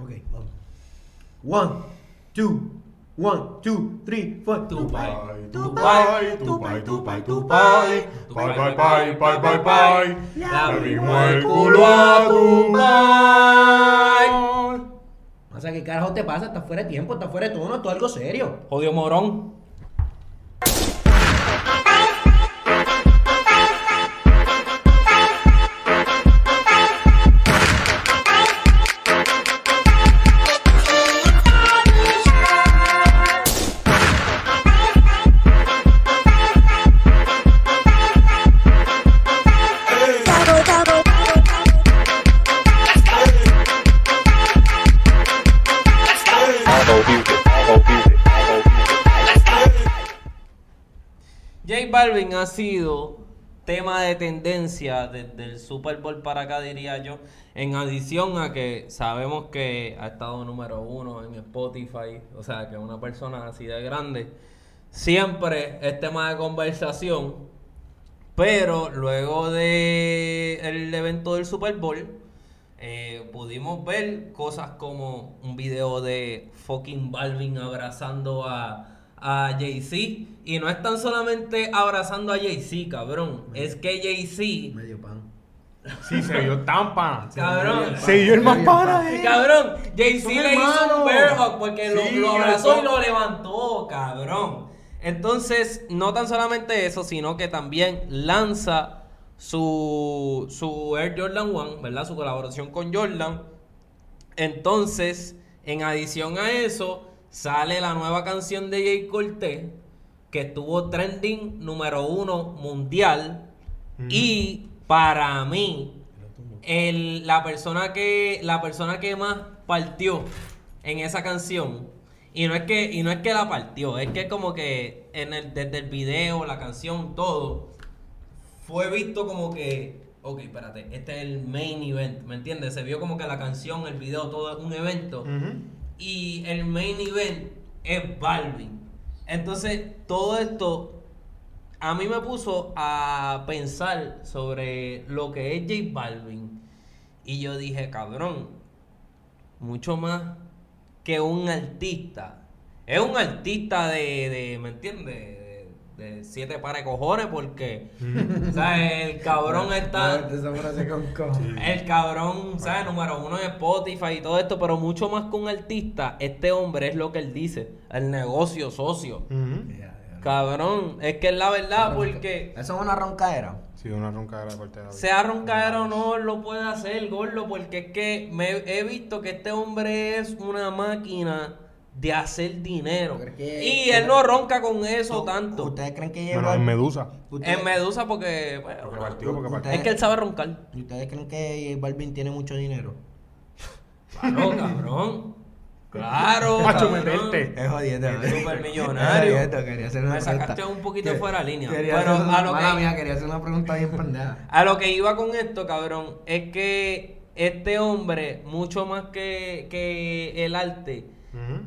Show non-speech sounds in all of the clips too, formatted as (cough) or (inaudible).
Ok, vamos. One, two, one, two, three, four. Tupai, Tupai, Tupai, Tupai, Tupai, Pai, pai, pai, pai, pai, pai. Le abrimos el culo a Tupai. O sea, ¿qué carajo te pasa? Estás fuera de tiempo, estás fuera de tono, esto es algo serio. Odio morón. Sido tema de tendencia desde el Super Bowl para acá, diría yo. En adición a que sabemos que ha estado número uno en Spotify, o sea, que una persona así de grande siempre es tema de conversación. Pero luego de el evento del Super Bowl, eh, pudimos ver cosas como un video de fucking Balvin abrazando a, a Jay-Z. Y no es tan solamente abrazando a Jay-Z, cabrón. Es que Jay-Z, Medio pan. Sí, se vio tan pana. (laughs) cabrón. Se vio el más pana. eh. Cabrón, Jay-Z le hizo un bear hug porque lo, Sí, lo abrazó y lo levantó, cabrón. Entonces, no tan solamente eso, sino que también lanza su, su Air Jordan 1, ¿verdad? Su colaboración con Jordan. Entonces, en adición a eso, sale la nueva canción de Jay Cortez, que estuvo trending número uno mundial. Y para mí, el- la persona que la persona que más partió en esa canción y no es que y no es que la partió es que como que en el desde el video la canción todo fue visto como que ok espérate este es el main event ¿me entiendes? se vio como que la canción el video todo es un evento y el main event es Balvin. Entonces, todo esto a mí me puso a pensar sobre lo que es J Balvin. Y yo dije, cabrón, mucho más que un artista. Es un artista de, de ¿me entiendes? De, siete pares de cojones porque, o sea, el cabrón está... El cabrón, ¿sabes? Número uno en Spotify y todo esto, pero mucho más que un artista, este hombre es lo que él dice, el negocio socio. Cabrón, es que es la verdad porque Eso es una roncadera. Sí, una ronca de la corte de la sea roncadero o no lo puede hacer, gordo, porque es que me he visto que este hombre es una máquina de hacer dinero. Pero es que- Y él no ronca con eso tanto. ¿Ustedes creen que Bueno, lleva en Medusa. ustedes- En Medusa porque, bueno, Porque partió, porque partió. es que él sabe roncar. ¿Y ¿Ustedes creen que Balvin tiene mucho dinero? Claro, cabrón. Claro, Macho, meterte. Es jodiendo. Es supermillonario. Es jodiendo, quería hacer una Me pregunta. sacaste un poquito fuera de línea. Quería Pero hacer a lo que- mía, quería hacer una pregunta bien pendeja. (laughs) A lo que iba con esto, cabrón, es que este hombre, mucho más que, que el arte, Ujú.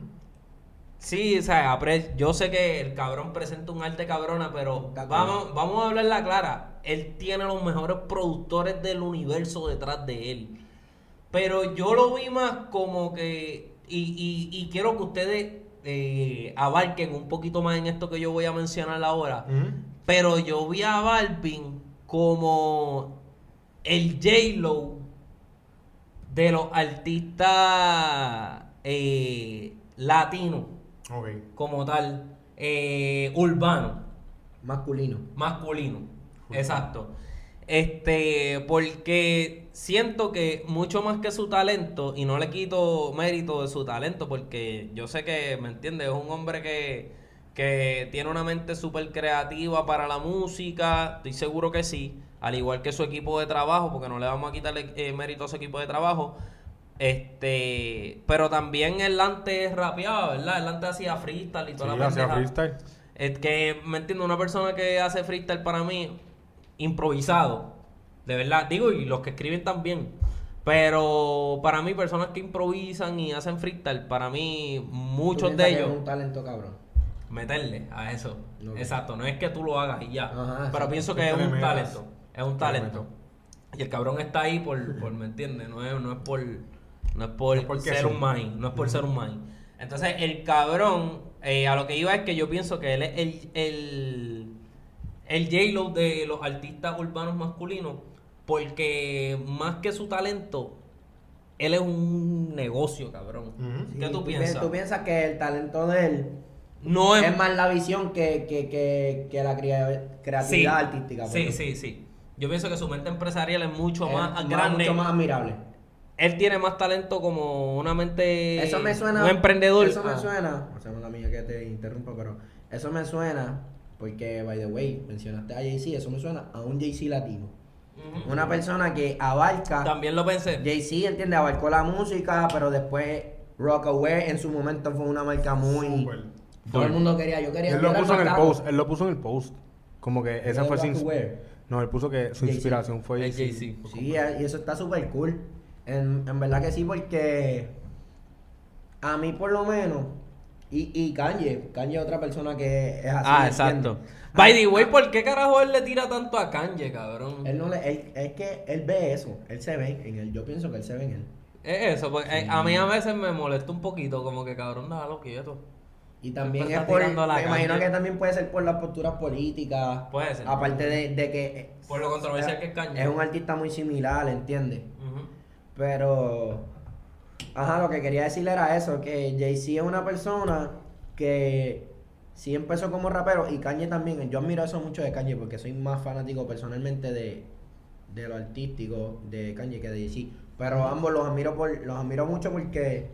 Sí, o sea, yo sé que el cabrón presenta un arte cabrona, pero vamos, vamos a hablarla clara. Él tiene los mejores productores del universo detrás de él. Pero yo lo vi más como que, y, y- y quiero que ustedes eh, abarquen un poquito más en esto que yo voy a mencionar ahora. Pero yo vi a Balvin como el J-Lo de los artistas eh, latinos, Ok. como tal, eh, urbano, Masculino. masculino. Exacto. Este, porque siento que mucho más que su talento, y no le quito mérito de su talento, porque yo sé que, ¿me entiendes? Es un hombre que, que tiene una mente súper creativa para la música, estoy seguro que sí, al igual que su equipo de trabajo, porque no le vamos a quitarle eh, mérito a su equipo de trabajo. Este, pero también él antes rapeaba, ¿verdad? Él antes hacía freestyle y Sí, toda la hacía freestyle. Es que, ¿me entiendes? Una persona que hace freestyle para mí, improvisado, de verdad, digo, y los que escriben también. Pero para mí, personas que improvisan y hacen freestyle, para mí, muchos ¿Tú de piensas que ellos, Es un talento cabrón. meterle a eso. Exacto, no es que tú lo hagas y ya. Ajá, pero pienso que es un talento. Es un talento. Y el cabrón está ahí por, por ¿me entiendes? No es, no es por, no es por, No es por ser un main, no es por ser un main. Entonces, el cabrón, eh, a lo que iba es que yo pienso que él es el, el, el J-Lo de los artistas urbanos masculinos, porque más que su talento, él es un negocio, cabrón. Ujú. ¿Qué Sí, tú pi- piensas? Tú piensas que el talento de él No es, es más la visión que, que, que, que la crea- creatividad Sí. artística. Sí, sí, sí. Yo pienso que su mente empresarial es mucho Es más grande. Mucho más admirable. Él tiene más talento como una mente. Eso me suena. Un emprendedor. Eso me Ah. suena. O sea, la mía que te interrumpo, pero eso me suena porque, by the way, mencionaste a Jay-Z. Eso me suena a un Jay-Z latino. Una persona que abarca. También lo pensé. Jay-Z, entiende, abarcó la música, pero después Rockaway en su momento fue una marca muy. Todo el mundo quería. Yo quería. Él lo puso en el post, él lo puso en el post. Como que esa fue Rockaway. No, él puso que su inspiración fue Jay-Z. Sí, y eso está súper cool. En, en verdad que sí, porque a mí por lo menos, y, y Kanye, Kanye es otra persona que es así. ah, exacto. By the Ah, way, ¿por qué carajo él le tira tanto a Kanye, cabrón? Él no le, él- es que él ve eso, él se ve en él, yo pienso que él se ve en él. Es eso, porque eh, a mí a veces me molesta un poquito, como que cabrón, déjalo quieto. Y también es por, me imagino que también puede ser por las posturas políticas. Puede ser. Aparte de, de que... Por lo controversial que es Kanye. Es un artista muy similar, ¿entiendes? Pero, ajá, lo que quería decirle era eso, que Jay-Z es una persona que sí empezó como rapero y Kanye también. Yo admiro eso mucho de Kanye porque soy más fanático personalmente de, de lo artístico de Kanye que de Jay-Z. Pero ambos los admiro, por, los admiro mucho porque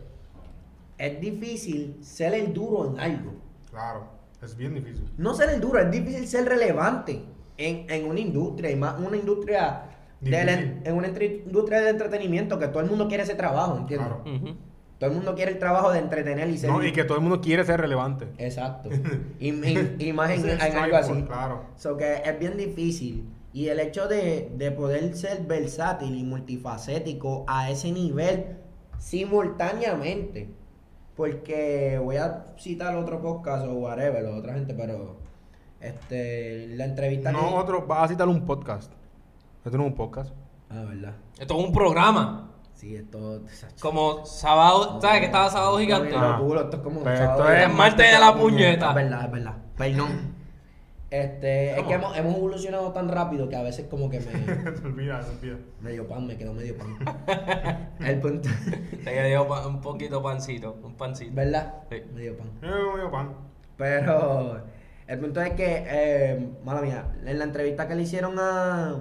es difícil ser el duro en algo. Claro, es bien difícil. No ser el duro, es difícil ser relevante en, en una industria y más una industria del- Difícil. en una entre- industria de entretenimiento que todo el mundo quiere ese trabajo, ¿entiendes? Claro. Todo el mundo quiere el trabajo de entretener y ser No, y que todo el mundo quiere ser relevante. exacto. (laughs) Y, y- y más en, algo así. Claro. So que es bien difícil. Y el hecho de, de poder ser versátil y multifacético a ese nivel simultáneamente. Porque voy a citar otro podcast o whatever, o otra gente, pero este la entrevista No, que. otro, vas a citar un podcast. Esto no es un podcast. Ah, verdad. Esto es un programa. Sí, esto. Como sábado, ¿sabes que estaba sábado gigante? No, Ah. esto es como. Pero sábado esto de es martes de la puñeta. Es verdad, es verdad. Perdón. Este, es que hemos, hemos evolucionado tan rápido que a veces como que me. (laughs) se olvida, se olvida. medio pan, me quedó medio pan. (laughs) El punto. Se quedó un poquito pancito, un pancito. ¿Verdad? Sí. Medio pan. Eh, medio pan. Pero el punto es que, eh, mala mía, en la entrevista que le hicieron a,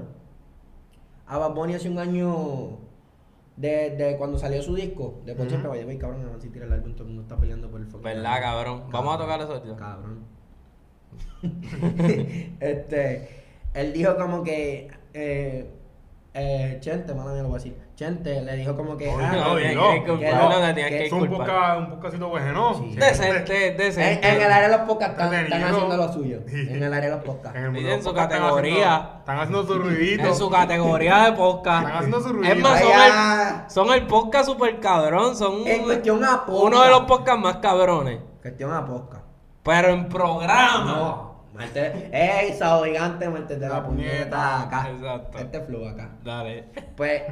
a Bad Bunny hace un año de, de cuando salió su disco, de por Ujú. siempre, vaya, cabrón, no van a tira el álbum, todo el mundo está peleando por el fucking ¿Verdad, cabrón? Vamos a tocar eso, tío. Cabrón. (laughs) este, él dijo como que, eh, eh, Chente, mala mía lo voy a decir, Chente le dijo como que, Oye, ah, No, bien, no, no, no, tienes que Es un podcast, un podcastito bueno, Sí. Decente, en, decente. en el área de los podcasts están, haciendo lo suyo. En el área de los podcasts. En, el En su categoría. haciendo- Están haciendo su ruidito. En su categoría de podcast. Están haciendo su Es ruidito. más, son el, son el podcast super cabrón. Son En cuestión a podcast. uno de los podcasts más cabrones. Cuestión a podcast. Pero en programa. No. Marte, ¡Ey, sábado gigante! Marte de la puñeta. acá. Exacto. Este flow acá. Dale. Pues,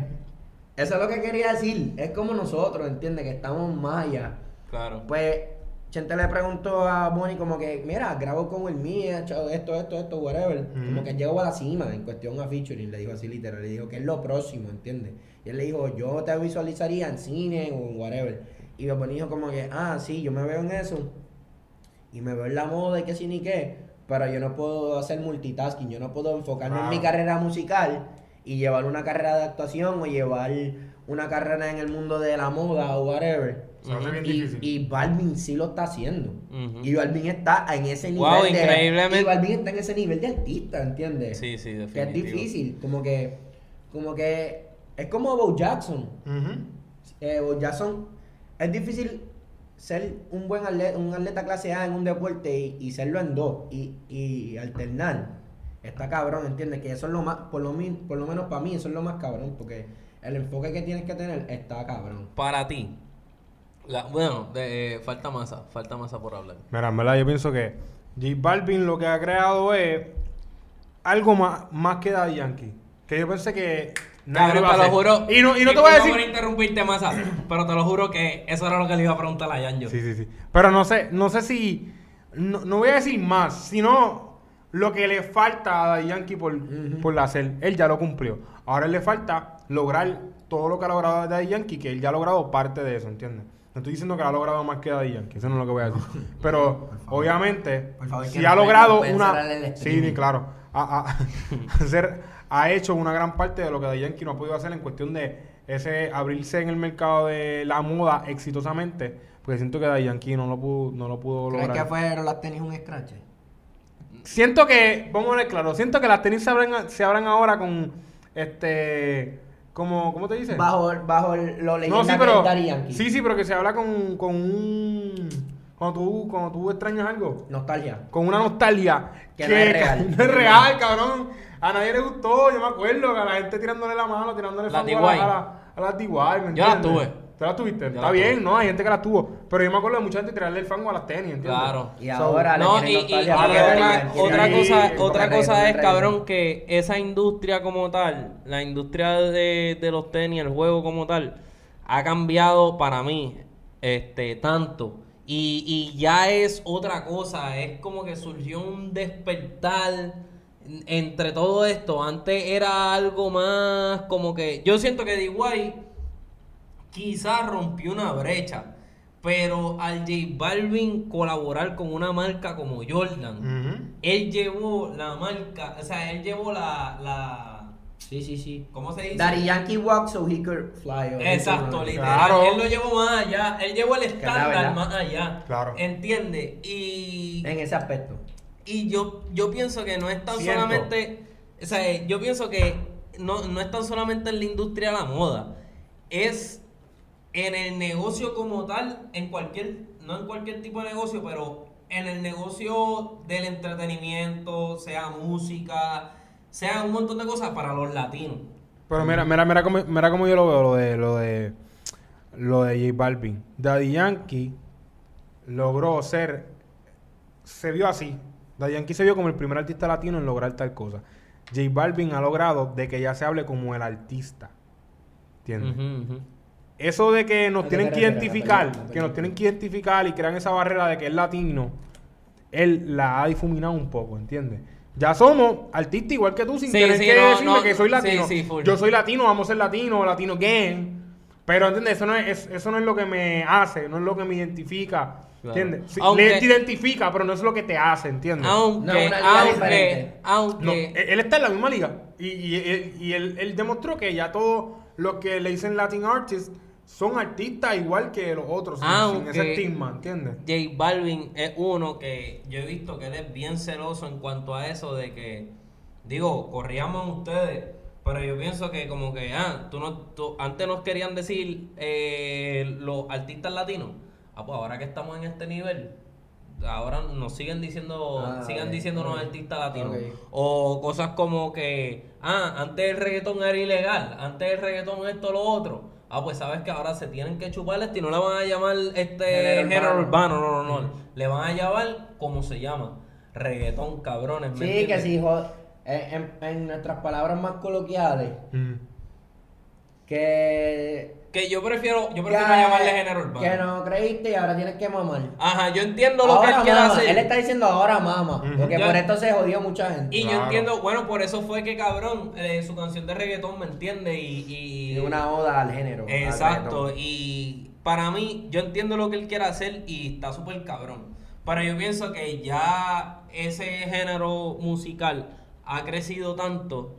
eso es lo que quería decir. Es como nosotros, ¿entiendes? Que estamos más allá. Claro. Pues, Chente le preguntó a Bonnie como que, mira, grabo con el mía, chao, esto, esto, esto, whatever. Como que llegó a la cima en cuestión a featuring, le dijo así literal, le dijo que es lo próximo, ¿entiendes? Y él le dijo, yo te visualizaría en cine o en whatever. Y Bonnie dijo como que, ah, sí, yo me veo en eso. Y me veo en la moda y qué sí ni qué. Pero yo no puedo hacer multitasking, yo no puedo enfocarme en mi carrera musical y llevar una carrera de actuación o llevar una carrera en el mundo de la moda o whatever. Y, y Balvin sí lo está haciendo. Y Balvin está en ese nivel Wow, de... increíblemente. Y Balvin está en ese nivel de artista, ¿entiendes? Sí, sí, Que es difícil, como que... Como que... Es como Bo Jackson. Eh, Bo Jackson... Es difícil ser un buen atleta, un atleta clase A en un deporte y, y serlo en dos. Y, y alternar. Está cabrón, ¿entiendes? Que eso es lo más... Por lo, min- por lo menos para mí eso es lo más cabrón. Porque el enfoque que tienes que tener está cabrón. Para ti. la- bueno, de- eh, falta masa. Falta masa por hablar. Mira, en verdad yo pienso que J Balvin lo que ha creado es algo más, más que Daddy Yankee. Que yo pensé que Nadie Cabrón, lo te lo juro. Y no, y no te voy a decir. por interrumpirte, Masa, pero te lo juro que eso era lo que le iba a preguntar a Yanjo. Sí, sí, sí. Pero no sé, no sé si. No, no voy a decir más, sino lo que le falta a Daddy Yankee por, por hacer. Él ya lo cumplió. Ahora le falta lograr todo lo que ha logrado Daddy Yankee, que él ya ha logrado parte de eso, ¿entiendes? No estoy diciendo que ha logrado más que Daddy Yankee, eso no es lo que voy a decir. (laughs) Pero, obviamente, favor, si no ha logrado no una. Sí, claro. Ha, ha- (laughs) (laughs) hacer- ha hecho una gran parte de lo que Yankee no ha podido hacer en cuestión de ese abrirse en el mercado de la moda exitosamente. Porque siento que Yankee no lo pudo, no lo pudo ¿Crees lograr. que fueron las tenis un scratch? Siento que, vamos a ver claro, siento que las tenis se abren, se abran ahora con este. Como, ¿Cómo te dice? Bajo, bajo lo leyenda no, sí, pero. Yankee. Sí, sí, pero que se habla con, con un. Cuando tú, cuando tú extrañas algo. Nostalgia. Con una nostalgia. Que no es (laughs) real. No es real, cabrón. A nadie le gustó, yo me acuerdo, que a la gente tirándole la mano, tirándole Las fango a, la- a, la- a las DIY, ¿me Yo las tuve. ¿Tú las tuviste? Yo Está bien, tuve. ¿no? Hay gente que las tuvo. Pero yo me acuerdo de mucha gente tirarle el fango a las tenis, ¿entiendes? Claro. Y So, ahora No, le y, y- y otra, cosa, otra cosa es, cabrón, que esa industria como tal, la industria de, de los tenis, el juego como tal, ha cambiado para mí este tanto. Y, y ya es otra cosa, es como que surgió un despertar entre todo esto. Antes era algo más como que... Yo siento que DIY quizás rompió una brecha. Pero al J Balvin colaborar con una marca como Jordan, él llevó la marca, o sea, él llevó la, la Sí, sí, sí. ¿cómo se dice? Daddy Yankee walked so he could fly. Exacto, literal. Claro. Él lo llevó más allá, él llevó el estándar más allá. Claro. ¿Entiendes? Y, En ese aspecto. Y yo, yo pienso que no es tan solamente, o sea, yo pienso que no, no es tan solamente en la industria de la moda, es en el negocio como tal, en cualquier, no en cualquier tipo de negocio, pero en el negocio del entretenimiento, sea música, sea un montón de cosas para los latinos. Pero mira, mira, mira cómo, mira cómo yo lo veo, lo de, lo de, lo de J Balvin. Daddy Yankee logró ser, se vio así. Daddy Yankee se vio como el primer artista latino en lograr tal cosa. J Balvin ha logrado de que ya se hable como el artista. ¿Entiendes? Eso de que nos ¿A qué tienen que identificar, que nos tienen que identificar y crean esa barrera de que es latino, él la ha difuminado un poco, ¿entiendes? Ya somos artistas igual que tú sin Sí, tener sí, que no, decirme no, que soy latino. sí. Yo soy latino, vamos a ser latino, latino gang. Pero, ¿entiendes? Eso no es- eso no es lo que me hace, no es lo que me identifica. ¿Entiendes? Sí, Aunque- le- te identifica, pero no es lo que te hace, ¿entiendes? Aunque, No, una liga aunque, aunque, No, él, está en la misma liga. Y, y- y- y él, él demostró que ya todos los que le dicen Latin Artists son artistas igual que los otros, sin, sin Aunque- ese estigma, ¿entiendes? J Balvin es uno que yo he visto que él es bien celoso en cuanto a eso de que, digo, corríamos ustedes, pero yo pienso que como que, ah, tú no, tú- antes nos querían decir eh, los artistas latinos, ah, pues ahora que estamos en este nivel, ahora nos siguen diciendo, Ah, sigan diciéndonos artistas latinos. O cosas como que, ah, antes el reggaetón era ilegal, antes el reggaetón esto, lo otro. Ah, pues sabes que ahora se tienen que chupar este y no le van a llamar este Género urbano. urbano, no, no, no. Le van a llamar como se llama. Reggaetón, cabrones. ¿me Sí, que sí, en, en- en nuestras palabras más coloquiales, Mm. que... Que yo prefiero, yo prefiero que- llamarle género urbano. Que no creíste y ahora tienes que mamar. Ajá, yo entiendo lo que él quiere hacer. Él está diciendo ahora mama, porque por esto se jodió mucha gente. Y yo entiendo, bueno, por eso fue que cabrón, eh, su canción de reggaetón, ¿me entiende? Y, y, una oda al género. Exacto, y para mí, yo entiendo lo que él quiere hacer y está súper cabrón. Pero yo pienso que ya ese género musical ha crecido tanto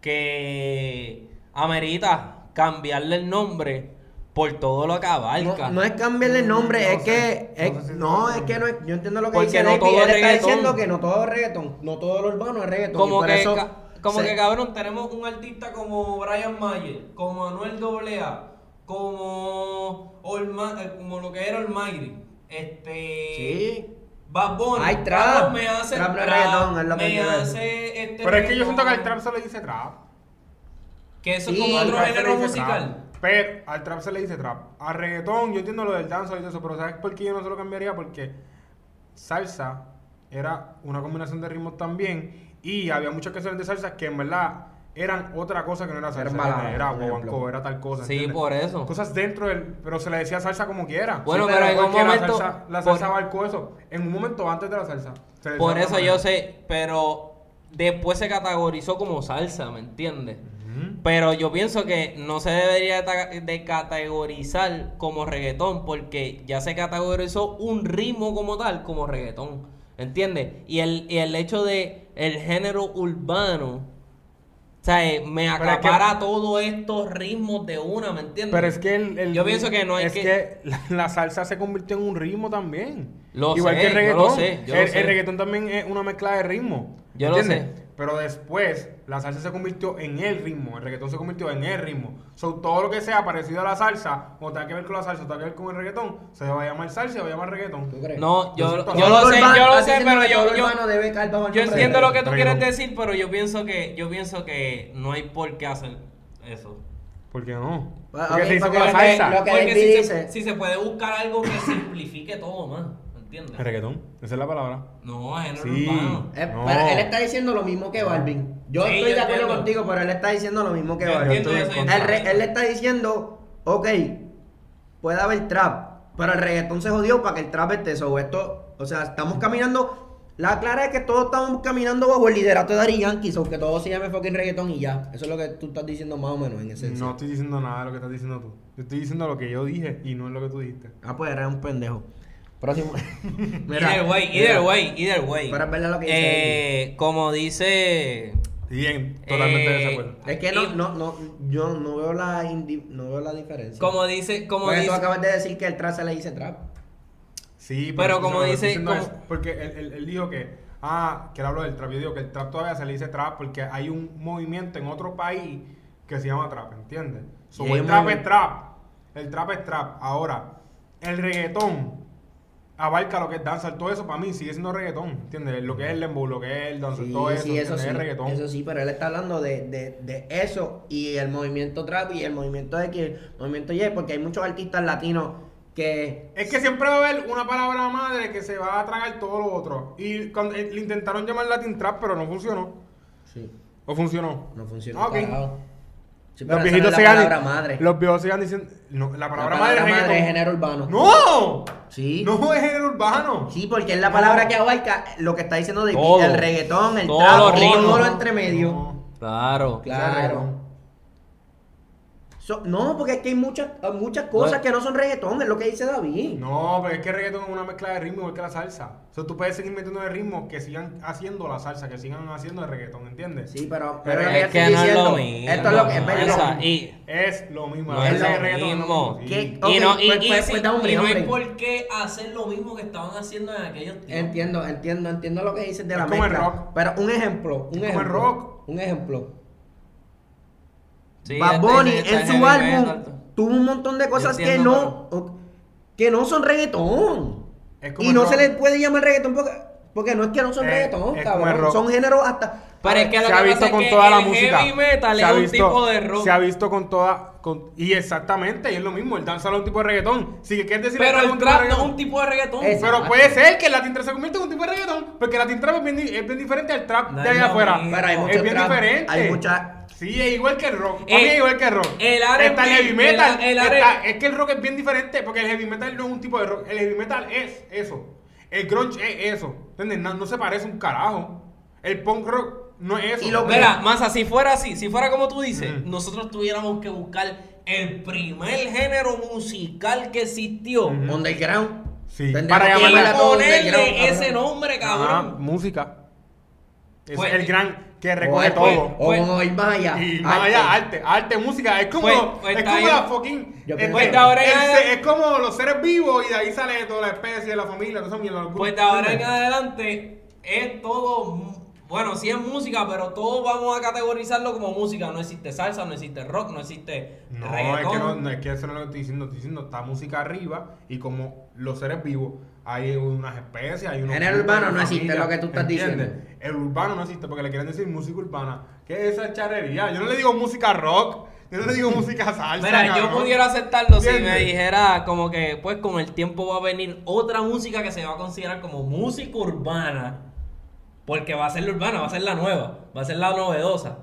que amerita cambiarle el nombre por todo lo que abarca. No, no es cambiarle el nombre, No es que. no es- sé si No, estoy es que no es. Yo entiendo lo que Porque dice no todo es Él está reggaetón. diciendo que no todo es reggaetón, no todo lo urbano es reggaetón. y como por que, eso como se- que cabrón, tenemos un artista como Brian Mayer, como Anuel AA, como, Olma- eh, como lo que era Almighty. Este. Sí. Bad Bunny. Hay trap. Me hace Trap trap, reggaetón, es lo que me hace este Pero es que yo siento que al trap se le dice trap. Que eso Sí, es como otro género musical. Pero al trap se le dice trap. Al reggaetón, yo entiendo lo del danza y todo eso, pero ¿sabes por qué yo no se lo cambiaría? Porque salsa era una combinación de ritmos también y había muchas canciones de salsa que en verdad eran otra cosa que no era salsa. Era era por guaguancó, era tal cosa. Sí, ¿entiendes? por eso. Cosas dentro del. Pero se le decía salsa como quiera. Bueno, Sí, pero en un momento- La salsa, la por- salsa abarcó eso. En un momento antes de la salsa. Por eso yo sé, pero después se categorizó como salsa, ¿me entiendes? Pero yo pienso que no se debería de categorizar como reggaetón porque ya se categorizó un ritmo como tal como reggaetón, ¿entiendes? Y el, y el hecho de el género urbano, o sea, eh, me Pero es que- acapara todos estos ritmos de una, ¿me entiendes? Pero es que el, el- Yo pienso que no hay es que- la, la salsa se convirtió en un ritmo también. Lo Igual sé, que el yo reggaetón. lo sé, yo lo el, sé. el reggaetón también es una mezcla de ritmo. Yo lo ¿entiendes? sé. Pero después la salsa se convirtió en el ritmo. El reggaetón se convirtió en el ritmo. So, todo lo que sea parecido a la salsa, o tenga que ver con la salsa, o tenga que ver con el reggaetón, se va a llamar salsa y se va a llamar reggaetón. ¿Tú crees? No, yo, Yo yo, lo sé, yo lo sé, pero yo, yo, entiendo lo que tú reggaetón. quieres decir, pero yo pienso que yo pienso que no hay por qué hacer eso. ¿Por qué no? Porque ok, se hizo porque con la lo que- salsa. lo que- Porque David si se, dice- si se puede buscar algo que simplifique todo más, ¿entiendes? Reggaetón, esa es la palabra. No, género Sí. urbano. Eh, No. pero él está diciendo lo mismo que Balvin. Yo Sí, estoy yo de acuerdo entiendo. contigo, pero él está diciendo lo mismo que Yo Balvin. entiendo. Él, re- él le está diciendo, ok, puede haber trap, pero el reggaetón se jodió para que el trap esté eso. Esto, o sea, estamos caminando. La clara es que todos estamos caminando bajo el liderato de Daddy Yankee, o que todo se llame fucking reggaetón y ya. Eso es lo que tú estás diciendo más o menos en esencia. No estoy diciendo nada de lo que estás diciendo tú. Yo estoy diciendo lo que yo dije y no es lo que tú dijiste. Ah, pues eres un pendejo. Próximo. (laughs) either way, either mira. way, either way. Pero es verdad lo que dice Eh, como dice Bien, totalmente de Eh, acuerdo. Es que no, Y- no, no, yo no veo la no veo la diferencia. como dice, como Porque dice, tú acabas de decir que el trap se le dice trap. Sí, Pero como dice- como- es- porque él, él- él dijo que, ah, que él habló del trap. Yo digo que el trap todavía se le dice trap porque hay un movimiento en otro país que se llama trap, ¿entiendes? So, el trap es trap. El trap es trap. Ahora, el reggaetón abarca lo que es danza, todo eso para mí sigue siendo reggaetón, ¿entiendes? Lo que es el dembow, lo que es el danza, Sí, todo eso, sí, eso sí. es reggaetón. Eso sí, pero él está hablando de, de, de eso y el movimiento trap y el movimiento X, el movimiento Y, porque hay muchos artistas latinos que Es que siempre va a haber una palabra madre que se va a tragar todo lo otro. Y cuando, eh, le intentaron llamar Latin Trap, pero no funcionó. sí, ¿O funcionó? no funciona. Ah. Sí, Los no viejitos la palabra madre. Los viejos sigan diciendo. No, la La palabra madre es madre es género urbano. ¡No! Sí. No es género urbano. Sí, porque es la No. palabra que abarca lo que está diciendo de Todo. el reggaetón, el Todos trap, todo lo entre medio. No. claro. Claro. So- no, porque es que hay muchas, muchas cosas No. que no son reggaetón, es lo que dice David. No, pero es que el reggaetón es una mezcla de ritmo igual que la salsa. O sea, tú puedes seguir metiendo de ritmo que sigan haciendo la salsa, que sigan haciendo el reggaetón, ¿entiendes? Sí, pero, Pero pero es que no es diciendo, lo mismo. Esto es lo que es esa- y, Es lo mismo. No la es lo el mismo. mismo, y no, pues- pues- pues hay por qué hacer lo mismo que estaban haciendo en aquellos tiempos. Entiendo, entiendo, entiendo lo que dices de Es la como el mezcla. rock. Pero un ejemplo, un Es como el ejemplo. rock. Un ejemplo. Sí, Bad Bunny en heavy su álbum metal. tuvo un montón de cosas que no o- que no son reggaetón. Es como Y no rock. se le puede llamar reggaetón porque, porque no es que no son Eh, reggaetón, es cabrón. Son géneros hasta Pero es que lo se que ha visto con toda la música. heavy metal Se es ha un visto- tipo de rock. Se ha visto con toda. Con, y exactamente, y es lo mismo. El danza es un tipo de reggaetón. Si quieres decir Pero el trap no es un tipo de reggaetón. Es- Pero puede ser que el Latin Trap se convierta en un tipo de reggaetón. Porque el Latin Trap es bien, di- es bien diferente al trap No de allá afuera. Pero hay es bien trap, diferente. hay mucha- Sí, es igual que el rock. Para Eh, mí es igual que el rock. el Está el heavy metal. el- el R- está- es que el rock es bien diferente. Porque el heavy metal no es un tipo de rock. El heavy metal es eso. El grunge es eso. ¿Entiendes? No, no se parece un carajo. El punk rock no es eso. Y lo Mira, Masa, si fuera así, si fuera como tú dices, nosotros tuviéramos que buscar el primer género musical que existió. Ujú. underground. Sí, para underground, ponerle ese nombre, Ajá, cabrón. música. Es Pues- el gran que O, recoge todo. o Pues- vamos a ir más allá. Y más Arte. allá, arte, arte, música, es como, Pues- pues es está como la fucking, este, pienso- Pues de ahora en el adelante- se- es como los seres vivos y de ahí sale toda la especie, la familia, mierda. los Pues de ahora en adelante es todo, bueno, sí es música, pero todo vamos a categorizarlo como música. No existe salsa, no existe rock, no existe No, es que no, no, es que eso no lo estoy diciendo, estoy diciendo, está música arriba y como los seres vivos, hay unas especies, hay unos... En el urbano no existe lo que tú estás ¿entiendes? diciendo. El urbano no existe porque le quieren decir música urbana. ¿Qué es esa charrería? Yo no le digo música rock, yo no le digo música (laughs) salsa. Mira, yo pudiera aceptarlo si me dijera como que pues con el tiempo va a venir otra música que se va a considerar como música urbana. Porque va a ser la urbana, va a ser la nueva, va a ser la novedosa.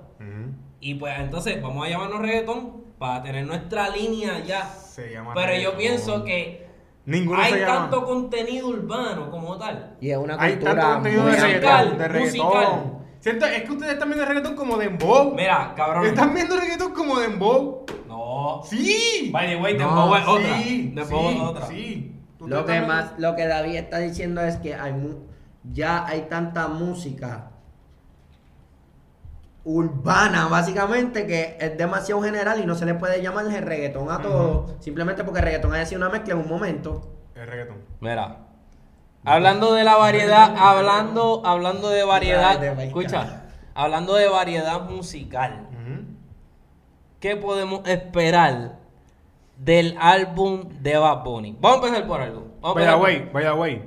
Y pues entonces vamos a llamarnos reggaetón para tener nuestra línea ya. Se llama Pero yo pienso que Ninguno hay se llama. tanto contenido urbano como tal. Y es una Hay tanto cultura contenido de musical, reggaetón. De musical. Siento, es que ustedes están viendo reggaetón como dembow. Mira, cabrón. Están viendo reggaetón como dembow. No. Sí. By the way, No, Dembow es otra. Sí, Dembow es otra. sí. Lo que más, lo que David está diciendo es que hay mu- ya hay tanta música urbana, básicamente, que es demasiado general y no se le puede llamar el reggaetón a todo, simplemente porque el reggaetón haya sido una mezcla en un momento. El reggaetón. Mira. Hablando de la variedad, hablando, hablando de variedad, escucha, hablando de variedad musical. ¿qué podemos esperar del álbum de Bad Bunny? Vamos a empezar por algo. Vaya way, vaya way.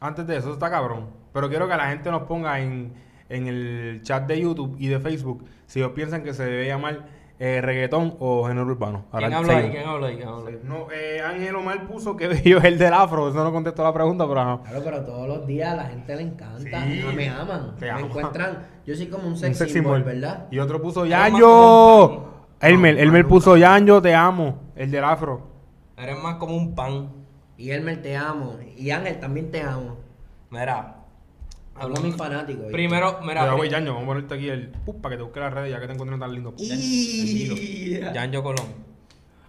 Antes de eso está cabrón. Pero quiero que la gente nos ponga en, en el chat de YouTube y de Facebook si ellos piensan que se debe llamar eh, reggaetón o género urbano. ¿Quién Ahora, habla ahí? ¿Quién habla ahí? ¿Quién habla ahí? No, eh, Ángel Omar puso que (laughs) bello es el del afro. Eso no contestó la pregunta, pero ajá. Claro, pero todos los días a la gente le encanta, Sí. no me aman, Te me encuentran, yo soy como un Un sex, sex symbol, symbol. ¿verdad? Y otro puso Yanjo. Elmer, No, Elmer puso Yanjo, te amo. El del afro. Eres más como un pan. Y Elmer te amo, y Ángel también te amo. Mira. Hablo a mis fanáticos. ¿viste? Primero, mira. Pri- güey, Yanjo, vamos a ponerte aquí el. Pup, para que te busque las redes ya que te encuentro tan lindo. Yanjo Colón.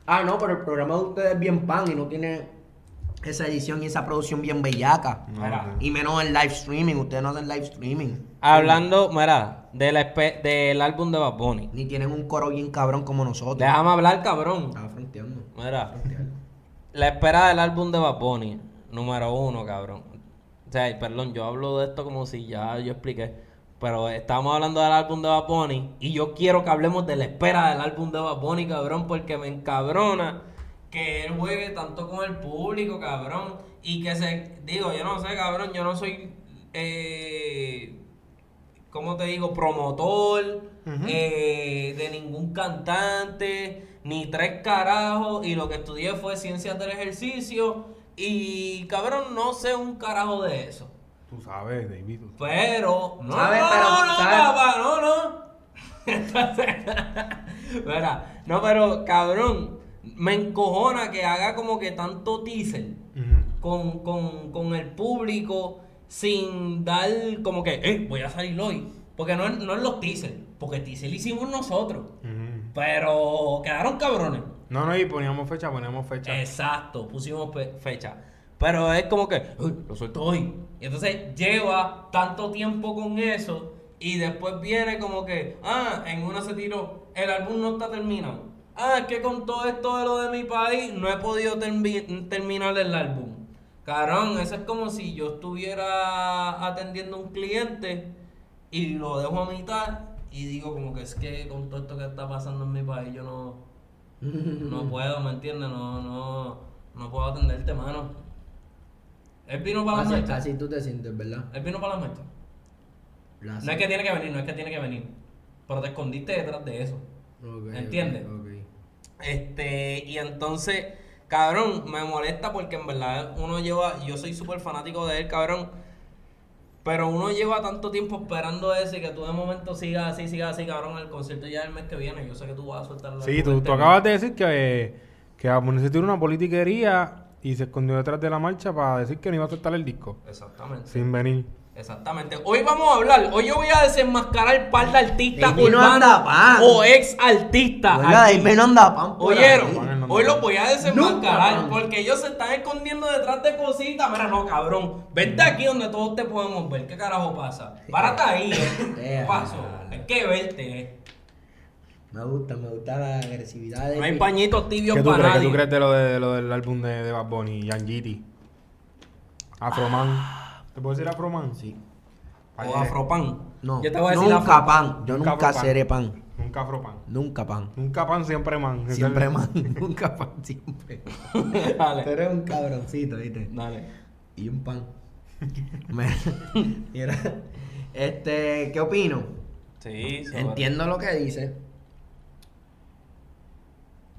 Ah, no, pero el programa de ustedes es bien pan y no tiene esa edición y esa producción bien bellaca. No, Mira. Y menos el live streaming, ustedes no hacen live streaming. Hablando, mira, de la del álbum de Bad Bunny. Ni tienen un coro bien cabrón como nosotros. Déjame hablar, cabrón. Estaba fronteando. Mira, la espera del álbum de Bad Bunny, número uno, cabrón. O sea, perdón, yo hablo de esto como si ya yo expliqué. Pero estamos hablando del álbum de Bad Bunny y yo quiero que hablemos de la espera del álbum de Bad Bunny, cabrón, porque me encabrona que él juegue tanto con el público, cabrón. Y que se... Digo, yo no sé, cabrón, yo no soy... Eh, ¿Cómo te digo? Promotor eh, de ningún cantante, ni tres carajos. Y lo que estudié fue ciencias del ejercicio. Y cabrón, no sé un carajo de eso. Tú sabes, David. tú- Pero. No, ¿Sabes? no, Pero, no, no, ¿sabes? papá, no, no. (laughs) Entonces, (laughs) mira, no, pero cabrón, me encojona que haga como que tanto teaser con, con, con el público sin dar como que, eh, voy a salir hoy. Porque no, es- no es los teasers, porque teaser lo hicimos nosotros. Pero quedaron cabrones. No, no, y poníamos fecha, poníamos fecha. Exacto, pusimos fe- fecha. Pero es como que, "Uy, lo suelto hoy. Y entonces lleva tanto tiempo con eso y después viene como que, ah, en una se tiró, el álbum no está terminado. Ah, es que con todo esto de lo de mi país no he podido termi- terminar el álbum. Carón, eso es como si yo estuviera atendiendo a un cliente y lo dejo a mitad y digo como que es que con todo esto que está pasando en mi país yo no, no (laughs) puedo, ¿me entiendes? No, no, no puedo atenderte, mano. Él vino para la Así, marcha. así tú te sientes, ¿verdad? Él vino para la marcha. La- No es que tiene que venir, no es que tiene que venir. Pero te escondiste detrás de eso. Ok, ¿Entiendes? Este, y entonces, cabrón, me molesta porque en verdad uno lleva, yo soy súper fanático de él, cabrón. Pero uno lleva tanto tiempo esperando eso y que tú de momento sigas así, sigas así, cabrón, el concierto ya el mes que viene. Yo sé que tú vas a soltar la Sí, tú, tú acabas de decir que, que Amunese tiene una politiquería y se escondió detrás de la marcha para decir que no iba a soltar el disco. Exactamente. Sin venir. Exactamente. Hoy vamos a hablar, hoy yo voy a desenmascarar par de artistas no urbanos anda pan. o ex artistas. Oiga, aquí. ahí me no anda pan por Oyeron, ahí. Hoy los voy a desenmascarar porque ellos se están escondiendo detrás de cositas. Mira, no, cabrón. Vente aquí donde todos te podemos ver. ¿Qué carajo pasa? Párate ahí, eh. (laughs) ¿Qué Deja. pasó? Hay que verte, eh. Me gusta, me gusta la agresividad de No hay pañitos tibios ¿Qué tú para crees? ¿Qué nadie. tú crees de lo, de, de lo del álbum de, de Bad Bunny, Yangiti? Afroman. ¿Te puedo decir Afroman? Sí. O afropan. No, Yo te voy a decir nunca afro- pan. Yo Nunca seré pan. Nunca Afropan. Nunca pan. Nunca pan, siempre man. Siempre man. (laughs) nunca pan, siempre. (laughs) Dale. Tú eres un cabroncito, ¿viste? Dale. Y un pan. (laughs) Mira, este, ¿qué opino? Sí, sobre- Entiendo lo que dice.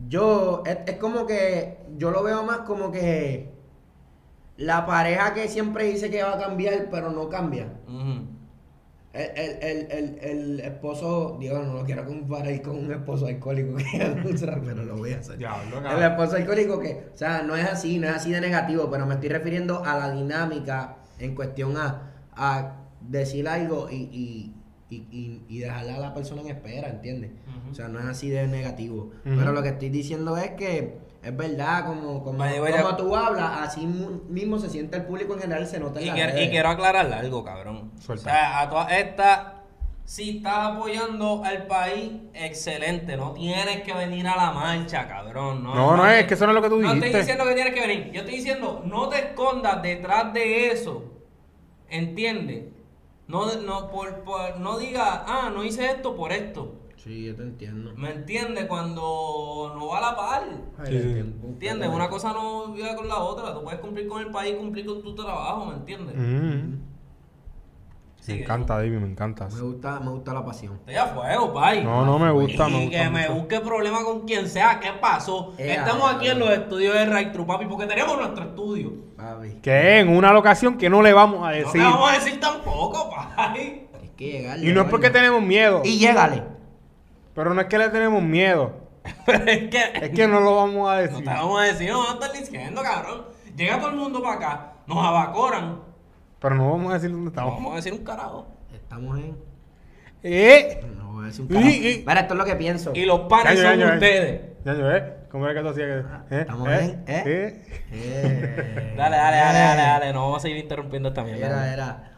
Yo, es, es como que, yo lo veo más como que la pareja que siempre dice que va a cambiar, pero no cambia. Ujú. El, el, el, el, el esposo, digo, no lo quiero comparar con un esposo alcohólico que pero lo voy a hacer. El esposo alcohólico que, o sea, no es así, no es así de negativo, pero me estoy refiriendo a la dinámica en cuestión a, a decir algo y, y, y, y, y dejarle a la persona en espera, ¿entiendes? O sea, no es así de negativo. Pero lo que estoy diciendo es que es verdad, como, como, tú hablas, así mismo se siente el público en general, se nota en Y, las quiero- y quiero aclarar algo, cabrón. Suelta. O sea, a todas estas, si estás apoyando al país, excelente. No tienes que venir a la marcha, cabrón. No, No, no es, que eso no es lo que tú No estoy dijiste. diciendo que tienes que venir. Yo estoy diciendo, no te escondas detrás de eso. ¿Entiendes? No, no, por, por- no diga, ah, no hice esto por esto. Sí, yo te entiendo. ¿Me entiendes? Cuando no va a la par. Sí, sí. entiendo. ¿Entiendes? Una cosa no vive con la otra. Tú puedes cumplir con el país, cumplir con tu trabajo, ¿me entiendes? Mm. Sí, Me encanta, David, me encantas. Me gusta, me gusta la pasión. Estoy a fuego, pai. No, no me gusta, Y me gusta que me mucho. busque problema con quien sea. ¿Qué pasó? Eh, Estamos aquí en los estudios de Right True, papi, porque tenemos nuestro estudio. Papi. Que en una locación que no le vamos a No decir. te vamos a decir tampoco, pai. Es que llegar. Y no es porque tenemos miedo. Y llégale. Pero no es que le tenemos miedo. (laughs) Pero es que. Es que no lo vamos a No decir. te vamos a decir, no vamos a estar diciendo, cabrón. Llega todo el mundo para acá, nos abacoran. Pero no vamos a decir dónde No estamos. vamos a decir un carajo. Estamos en. ¡Eh! No voy a decir un Y- carajo. y- Mira, esto es lo que pienso. Y los panes Ya, ya, son ya. ustedes. Ya yo, ¿eh? ¿Cómo era que tú hacías que.? ¿Eh? Estamos ¿Eh? en- ¿eh? ¿Eh? Eh. Dale, dale, dale, dale, dale. No vamos a seguir interrumpiendo esta mierda. Era, era.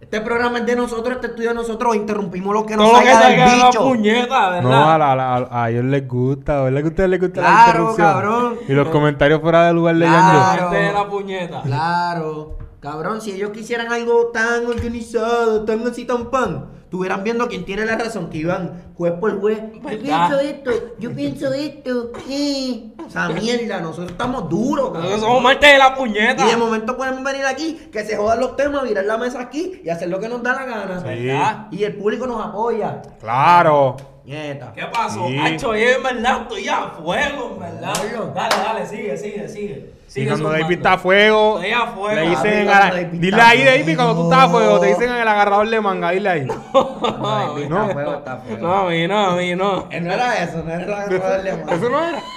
Este programa es de nosotros, este estudio de nosotros. Interrumpimos lo que nos Todo lo que salga del la puñeta, ¿verdad? No, a, la- a, la- ellos les gusta, ¿verdad que a ustedes les gusta la Claro, interrupción? cabrón. Y los comentarios fuera de lugar de Claro. Gente de la puñeta. Claro. Cabrón, si ellos quisieran algo tan organizado, tan así, tan pan, estuvieran viendo quién tiene la razón, que iban juez por juez. Yo pienso esto, yo pienso esto. eh. O sea, mierda, nosotros estamos duros, Nosotros cabrón. somos Marte de la puñeta. Y de momento podemos venir aquí, que se jodan los temas, virar la mesa aquí y hacer lo que nos da la gana. Sí. ¿Verdad? Y el público nos apoya. Claro. Nieta. ¿Qué pasó? Sí. Hacho, yo en verdad estoy a fuego, en verdad. Dale, dale, sigue, sigue, sigue. Y Sigue cuando zumbando. David está a fuego, Estoy a fuego. le dicen, Papi, a- cuando David dile ahí, David, cuando tú estás a fuego, te dicen en el agarrador de manga, dile ahí. No, David, no. está fuego, está fuego. No, a mí no, a mí no. Eh, No era eso, no era la agarrador de mano. Eso no era. (laughs)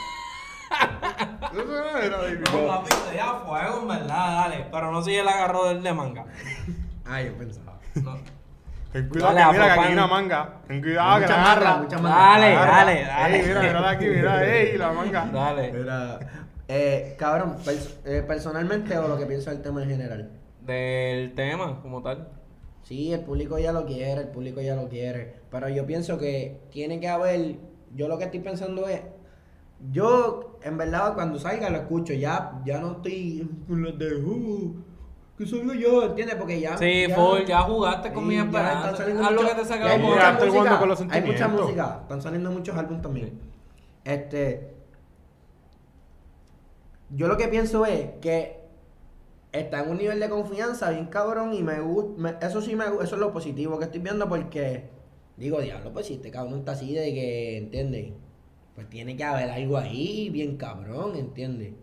Eso no era, David. No, papi, estoy a fuego, en verdad, dale. Pero no sigue el agarro del de manga. Ah, yo pensaba. No. Ten cuidado, Dale, que mira que aquí hay una manga. Ten cuidado, que Mucha la manga, agarra. mucha manga. Dale, Agarra. dale, dale. Ey, mira, mira aquí, mira, ey, la manga. Dale. Era, eh, cabrón, pers- eh, personalmente o lo que pienso del tema en general. Del tema, como tal. Sí, el público ya lo quiere, el público ya lo quiere. Pero yo pienso que tiene que haber. Yo lo que estoy pensando es. Yo, en verdad, cuando salga lo escucho. Ya, ya no estoy con los de. "Uh, que salga yo, ¿entiendes? Porque ya. Sí, full, ya jugaste con Sí, ya Haz lo que te saca y hay Ya mucha con los Hay música, están saliendo muchos álbumes también. Este. Yo lo que pienso es que está en un nivel de confianza bien cabrón y me gusta. Eso sí, me, eso es lo positivo que estoy viendo porque. Digo, diablo, pues si este cabrón está así de que, ¿entiendes? Pues tiene que haber algo ahí bien cabrón, ¿entiendes?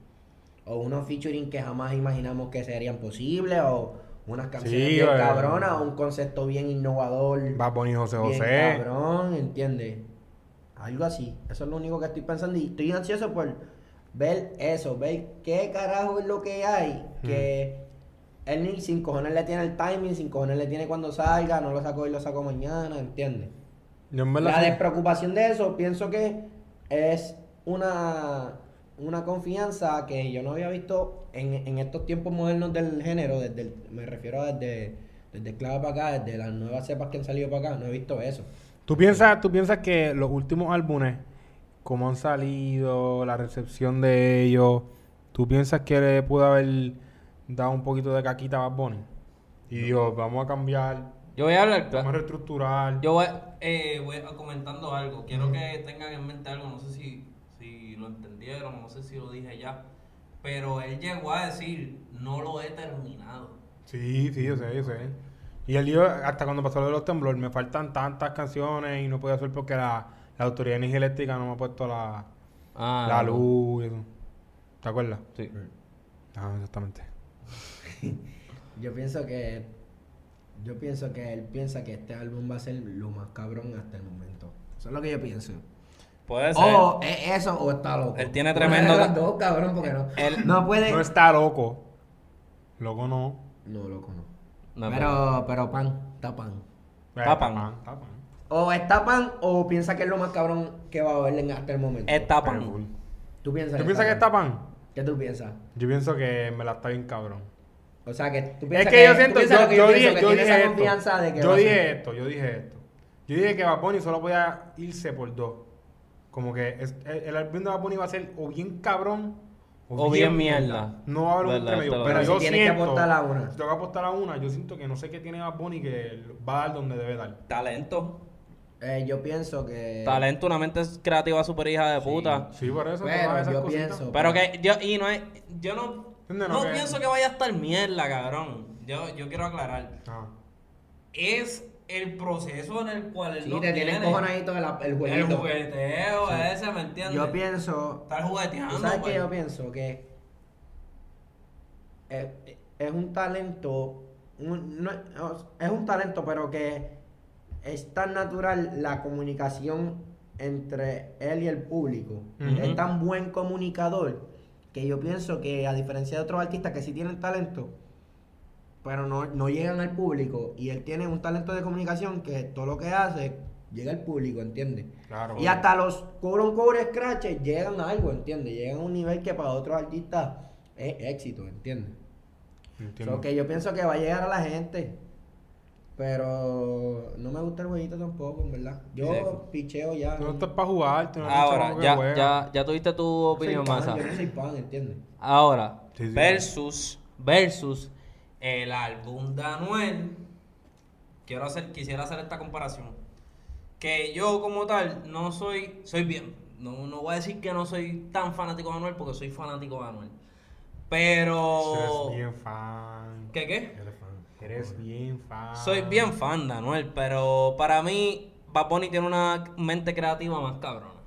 O unos featuring que jamás imaginamos que serían posibles, o unas canciones Sí, bien eh. cabronas, o un concepto bien innovador. Va Bonnie José Bien José. cabrón, ¿entiendes? Algo así. Eso es lo único que estoy pensando y estoy ansioso por ver eso, ver qué carajo es lo que hay. Que él ni sin cojones le tiene el timing, sin cojones le tiene cuando salga, no lo saco hoy, lo saco mañana, ¿entiendes? Yo La despreocupación de eso pienso que es una, una confianza que yo no había visto en, en estos tiempos modernos del género, desde el- me refiero a desde, desde clave para acá, desde las nuevas cepas que han salido para acá, no he visto eso. ¿Tú piensas, ¿Tú piensas que los últimos álbumes, cómo han salido, la recepción de ellos, ¿tú piensas que le pudo haber dado un poquito de caquita a Bad Bunny? Y digo, vamos a cambiar, Yo voy a hablar. vamos a reestructurar. Yo voy, eh, voy comentando algo. Quiero que tengan en mente algo. No sé si, si lo entendieron, no sé si lo dije ya. Pero él llegó a decir: No lo he terminado. Sí, sí, yo sé, yo sé. Y él dijo, hasta cuando pasó lo de los temblores, me faltan tantas canciones y no podía hacer porque la, la Autoridad de Energía Eléctrica no me ha puesto la, Ah, la no. luz y eso. ¿Te acuerdas? Sí. Ah, exactamente. (laughs) Yo pienso que Yo pienso que él piensa que este álbum va a ser lo más cabrón hasta el momento. Eso es lo que yo pienso. Puede ser. O es eso o está loco. Él tiene tremendo- las dos, cabrón, porque no. Él- no puede. No está loco. Loco no. No, loco, no. No, pero, pero pan, está pan. Tapan. tapan, tapan. O está pan o piensa que es lo más cabrón que va a haber en- hasta el momento. Está Pero pan. full. ¿Tú piensas ¿Tú piensas que está pan? ¿Qué tú piensas? Yo pienso que me la está bien cabrón. O sea, que tú Es piensas que yo tú siento, piensas yo, que yo pienso, dije, que yo dije esa esto. confianza de que yo va a dije esto, yo dije esto. Yo dije que Bad Bunny solo podía irse por dos. Como que es- el, el álbum de Bad Bunny va a ser o bien cabrón O bien mierda. No va a haber un lo Pero yo si tienes que siento, apostar a una. Si tengo que apostar a una, yo siento que no sé qué tiene Bad Bunny que va a dar donde debe dar. Talento. Eh, yo pienso que. Talento, una mente creativa super hija de Sí. puta. Sí, por eso. Pero esas yo cositas. pienso- Pero que yo, y no es, yo no, no No, que- pienso que vaya a estar mierda, cabrón. Yo, yo quiero aclarar. Ah. Es el proceso en el cual él Sí, no te tienen tiene. cojonadito el, el El jugueteo Sí. ese, ¿me entiendes? Yo pienso. Estar jugueteando. ¿Tú sabes pues. qué yo pienso? Que es, es un talento, un- no- es un talento, pero que es tan natural la comunicación entre él y el público. Es tan buen comunicador que yo pienso que a diferencia de otros artistas que sí tienen talento, pero no, no llegan al público, y él tiene un talento de comunicación que todo lo que hace llega al público, ¿entiendes? Claro. Y hasta los core on core scratches llegan a algo, ¿entiendes? Llegan a un nivel que para otros artistas es éxito, ¿entiendes? Entiendo. So que yo pienso que va a llegar a la gente. Pero no me gusta el jueguito tampoco, en verdad. Yo Sí. picheo ya. Tú no estás para jugar. tú no Ahora, ya, juega. ya, ya tuviste tu opinión, Masa. Yo no soy pan, ¿entiendes? Ahora, Sí, sí. versus, versus el álbum de Anuel. Quiero hacer, quisiera hacer esta comparación. Que yo como tal no soy, soy bien. No, no voy a decir que no soy tan fanático de Anuel porque soy fanático de Anuel. Pero... Eres bien fan. ¿Qué qué? Eres. Eres bien fan. Soy bien fan de Anuel, pero para mí Bad Bunny tiene una mente creativa más cabrona.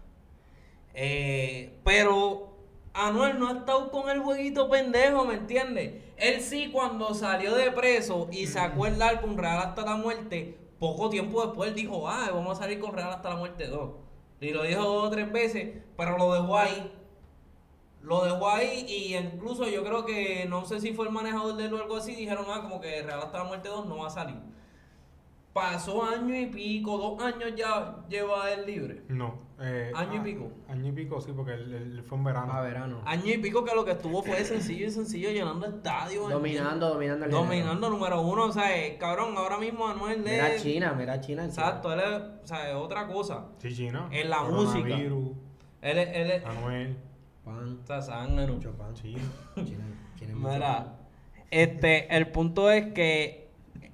Eh, pero Anuel no ha estado con el jueguito pendejo, ¿me entiendes? Él sí cuando salió de preso y sacó el álbum Real hasta la muerte, poco tiempo después él dijo, ah, vamos a salir con Real hasta la muerte 2. Y lo dijo dos o tres veces, pero lo dejó ahí. Lo dejó ahí y incluso yo creo que, no sé si fue el manejador de él o algo así, dijeron, ah, como que Real hasta la muerte 2 no va a salir. Pasó año y pico, dos años ya lleva él libre. No. eh, Año y ah, pico. Año y pico, sí, porque él, él fue en verano. A verano. Año y pico que lo que estuvo fue sencillo y sencillo llenando estadios. Dominando, dominando el. Dominando número uno, o sea, eh, cabrón, ahora mismo Anuel Mira es... China, mira China. Exacto, él es, o sea, es otra cosa. Sí, China. En la música. Él es, él es, Anuel. Pan. o sea, zángano. Mucho pan. (laughs) Mucho Mira, este, el punto es que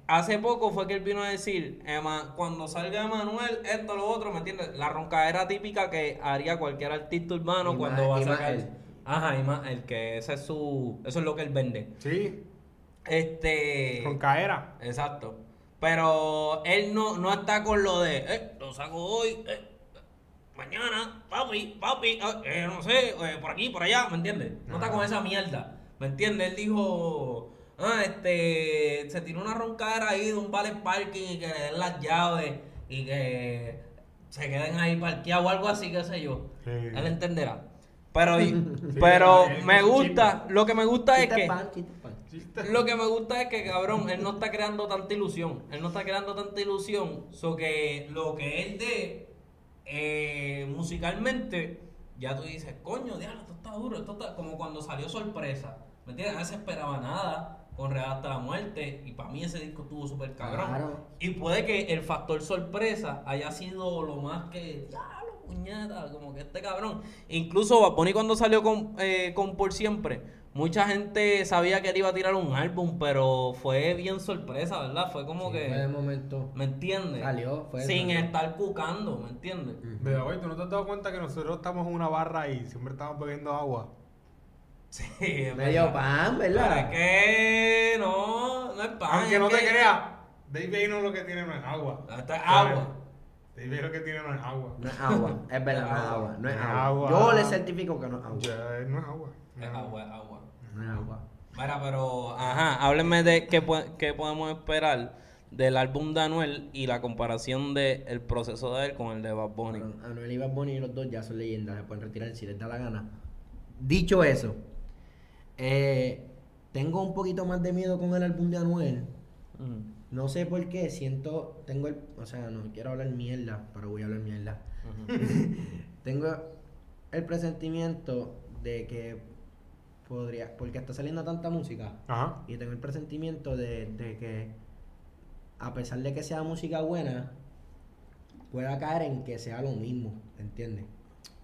hace poco fue que él vino a decir, Ema- cuando salga Emanuel, esto, lo otro, ¿me entiendes? La roncadera típica que haría cualquier artista urbano Y cuando más- va a sacar. él. Ajá, y más el que ese es su, eso es lo que él vende. Sí. Este, Con caera. exacto. Pero él no, no está con lo de, eh, lo saco hoy, eh, mañana, papi, papi, ah, eh, no sé, eh, por aquí, por allá, ¿me entiendes? No está con esa mierda, ¿me entiendes? Él dijo, ah, este, se tiró una roncadera ahí de un vale parking y que le den las llaves y que se queden ahí parqueados o algo así, qué sé yo. Sí. Él entenderá. Pero, pero me gusta, lo que me gusta es que... pan, chiste pan. Lo que me gusta es que, cabrón, él no está creando tanta ilusión. Él no está creando tanta ilusión. So que lo que él dé eh, musicalmente, ya tú dices, coño, diablo, esto está duro. Esto está como cuando salió sorpresa. ¿Me entiendes? No se esperaba nada con Real hasta la muerte. Y para mí ese disco estuvo súper cabrón. Claro. Y puede que el factor sorpresa haya sido lo más que. Diablo, puñeta, como que este cabrón. Incluso Bad Bunny cuando salió con, eh, con Por Siempre, mucha gente sabía que él iba a tirar un álbum, pero fue bien sorpresa, ¿verdad? Fue como Sí, que. Fue de momento. ¿Me entiendes? Salió, fue Sin salió. estar cucando, ¿me entiendes? Pero, güey, ¿tú no te has dado cuenta que nosotros estamos en una barra y siempre estamos bebiendo agua? Sí, es Medio verdad. pan, Pero es ¿verdad? que no, no es pan. Aunque es no te creas, Dave no lo que tiene no es agua. Esto es agua. Dave lo que tiene no es agua. No es agua, es verdad, no es agua. No es No agua. agua. Yo le certifico que no es agua. Ya, no es agua. Es agua, es agua. No agua. Mira, pero, ajá, háblenme de qué, qué podemos esperar del álbum de Anuel y la comparación del el proceso de él con el de Bad Bunny. Bueno, Anuel y Bad Bunny los dos ya son leyendas, se pueden retirar si les da la gana. Dicho eso, eh, tengo un poquito más de miedo con el álbum de Anuel. Ujú. No sé por qué, siento, tengo el, o sea, no quiero hablar mierda, pero voy a hablar mierda. (laughs) tengo el presentimiento de que podría, porque está saliendo tanta música, Ajá. y tengo el presentimiento de, de que a pesar de que sea música buena, pueda caer en que sea lo mismo, ¿entiendes?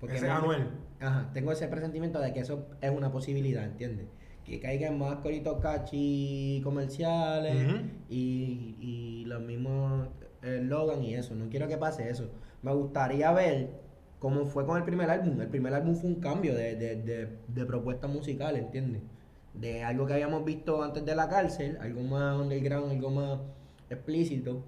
Ese es me- Anuel. Ajá, tengo ese presentimiento de que eso es una posibilidad, ¿entiendes? Que caigan más coritos cachi comerciales y, y los mismos eslogan y eso. No quiero que pase eso. Me gustaría ver cómo fue con el primer álbum. El primer álbum fue un cambio de, de, de, de propuesta musical, ¿entiendes? De algo que habíamos visto antes de la cárcel, algo más underground, algo más explícito,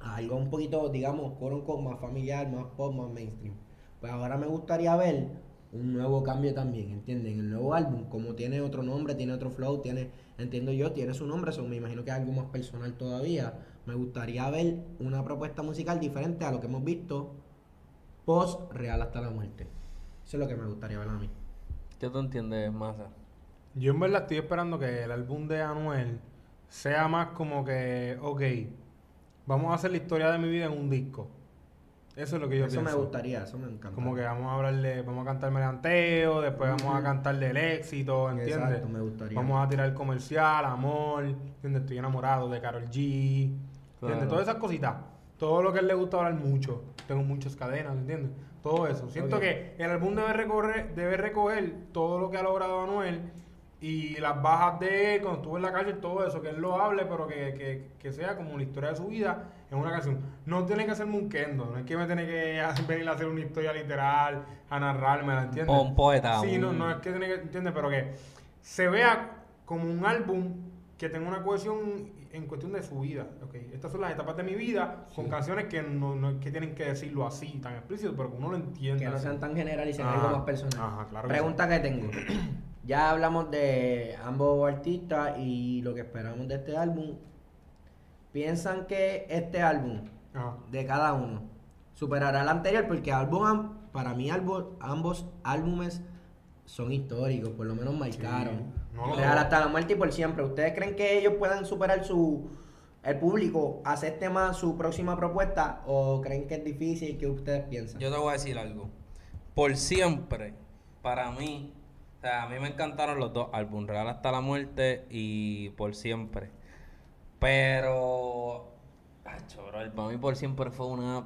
algo un poquito, digamos, con más familiar, más pop, más mainstream. Pues ahora me gustaría ver un nuevo cambio también, ¿entienden? El nuevo álbum, como tiene otro nombre, tiene otro flow, tiene, entiendo yo, tiene su nombre, eso me imagino que es algo más personal todavía. Me gustaría ver una propuesta musical diferente a lo que hemos visto post Real hasta la muerte. Eso es lo que me gustaría ver a mí. ¿Qué tú entiendes, Massa? Yo en verdad estoy esperando que el álbum de Anuel sea más como que, ok, vamos a hacer la historia de mi vida en un disco. Eso es lo que yo eso pienso. me gustaría, eso me encanta. Como que vamos a hablarle, vamos a cantar Melanteo, después vamos a Ujú. cantar del éxito, ¿entiendes? Exacto, me gustaría. Vamos a tirar el comercial, amor, ¿entiendes? Estoy enamorado de Carol G, ¿entiendes? Claro. Todas esas cositas. Todo lo que a él le gusta hablar mucho. Tengo muchas cadenas, ¿entiendes? Todo eso. Siento que el álbum debe, recorrer, debe recoger todo lo que ha logrado Anuel y las bajas de él cuando estuvo en la cárcel, todo eso, que él lo hable, pero que, que, que sea como la historia de su vida en una canción. No tiene que hacerme un kendo, no es que me tiene que hacer- (laughs) venir a hacer una historia literal, a narrármela, ¿entiendes? O un poeta, Sí, no, no es que tiene que, ¿entiendes? Pero que se vea como un álbum que tenga una cohesión en cuestión de su vida. ok. Estas son las etapas de mi vida con canciones que no, que tienen que decirlo así, tan explícito, pero que uno lo entienda. Que no sean tan general y sean Ajá, algo más personal. ajá, claro que Pregunta que tengo. (clears throat) Ya hablamos de ambos artistas y lo que esperamos de este álbum. ¿Piensan que este álbum Ajá. de cada uno superará el anterior? Porque álbum, para mí ambos álbumes son históricos, por lo menos marcaron. No lo Real hasta la muerte y por siempre. ¿Ustedes creen que ellos puedan superar su el público, acepte más su próxima propuesta o creen que es difícil? ¿Qué ustedes piensan? Yo te voy a decir algo. Por siempre, para mí, o sea, a mí me encantaron los dos álbumes, Real hasta la muerte y Por siempre. Pero, acho, bro, para mí Por siempre fue una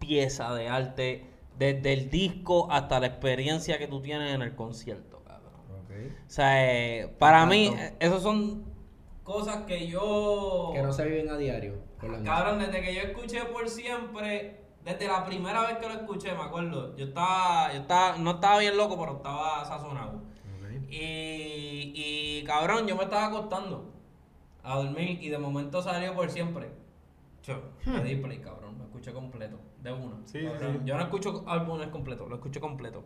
pieza de arte desde el disco hasta la experiencia que tú tienes en el concierto, O sea, eh, para mí, eh, esos son cosas que yo... Que no se viven a diario. la. Cabrón, desde que yo escuché por siempre, desde la primera vez que lo escuché, me acuerdo, yo estaba, yo estaba, no estaba bien loco, pero estaba sazonado. Y, y cabrón, yo me estaba acostando a dormir y de momento salió por siempre. Yo, me di play, cabrón, lo escuché completo, de uno. Sí, sí. Yo no escucho álbumes completos, lo escuché completo.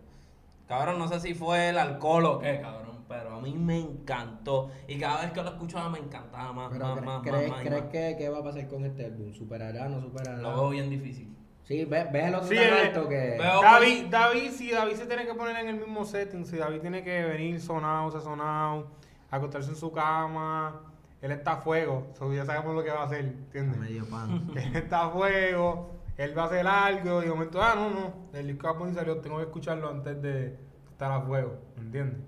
Cabrón, no sé si fue el alcohol o qué, cabrón, pero a mí me encantó. Y cada vez que lo escuchaba me encantaba más, Pero más, cre- más, ¿crees, más, más y crees más. que qué va a pasar con este álbum? ¿Superará no superará? Lo veo bien difícil. Sí, ves, ves el otro Sí, tan eh, alto que... veo- David, David, si David se tiene que poner en el mismo setting, si David tiene que venir sonado, sazonado, acostarse en su cama, él está a fuego, so ya sabemos lo que va a hacer, ¿entiendes? Medio pan. (laughs) él está a fuego, él va a hacer algo, y de momento, ah, no, no, el disco poner salió, tengo que escucharlo antes de estar a fuego, ¿entiendes?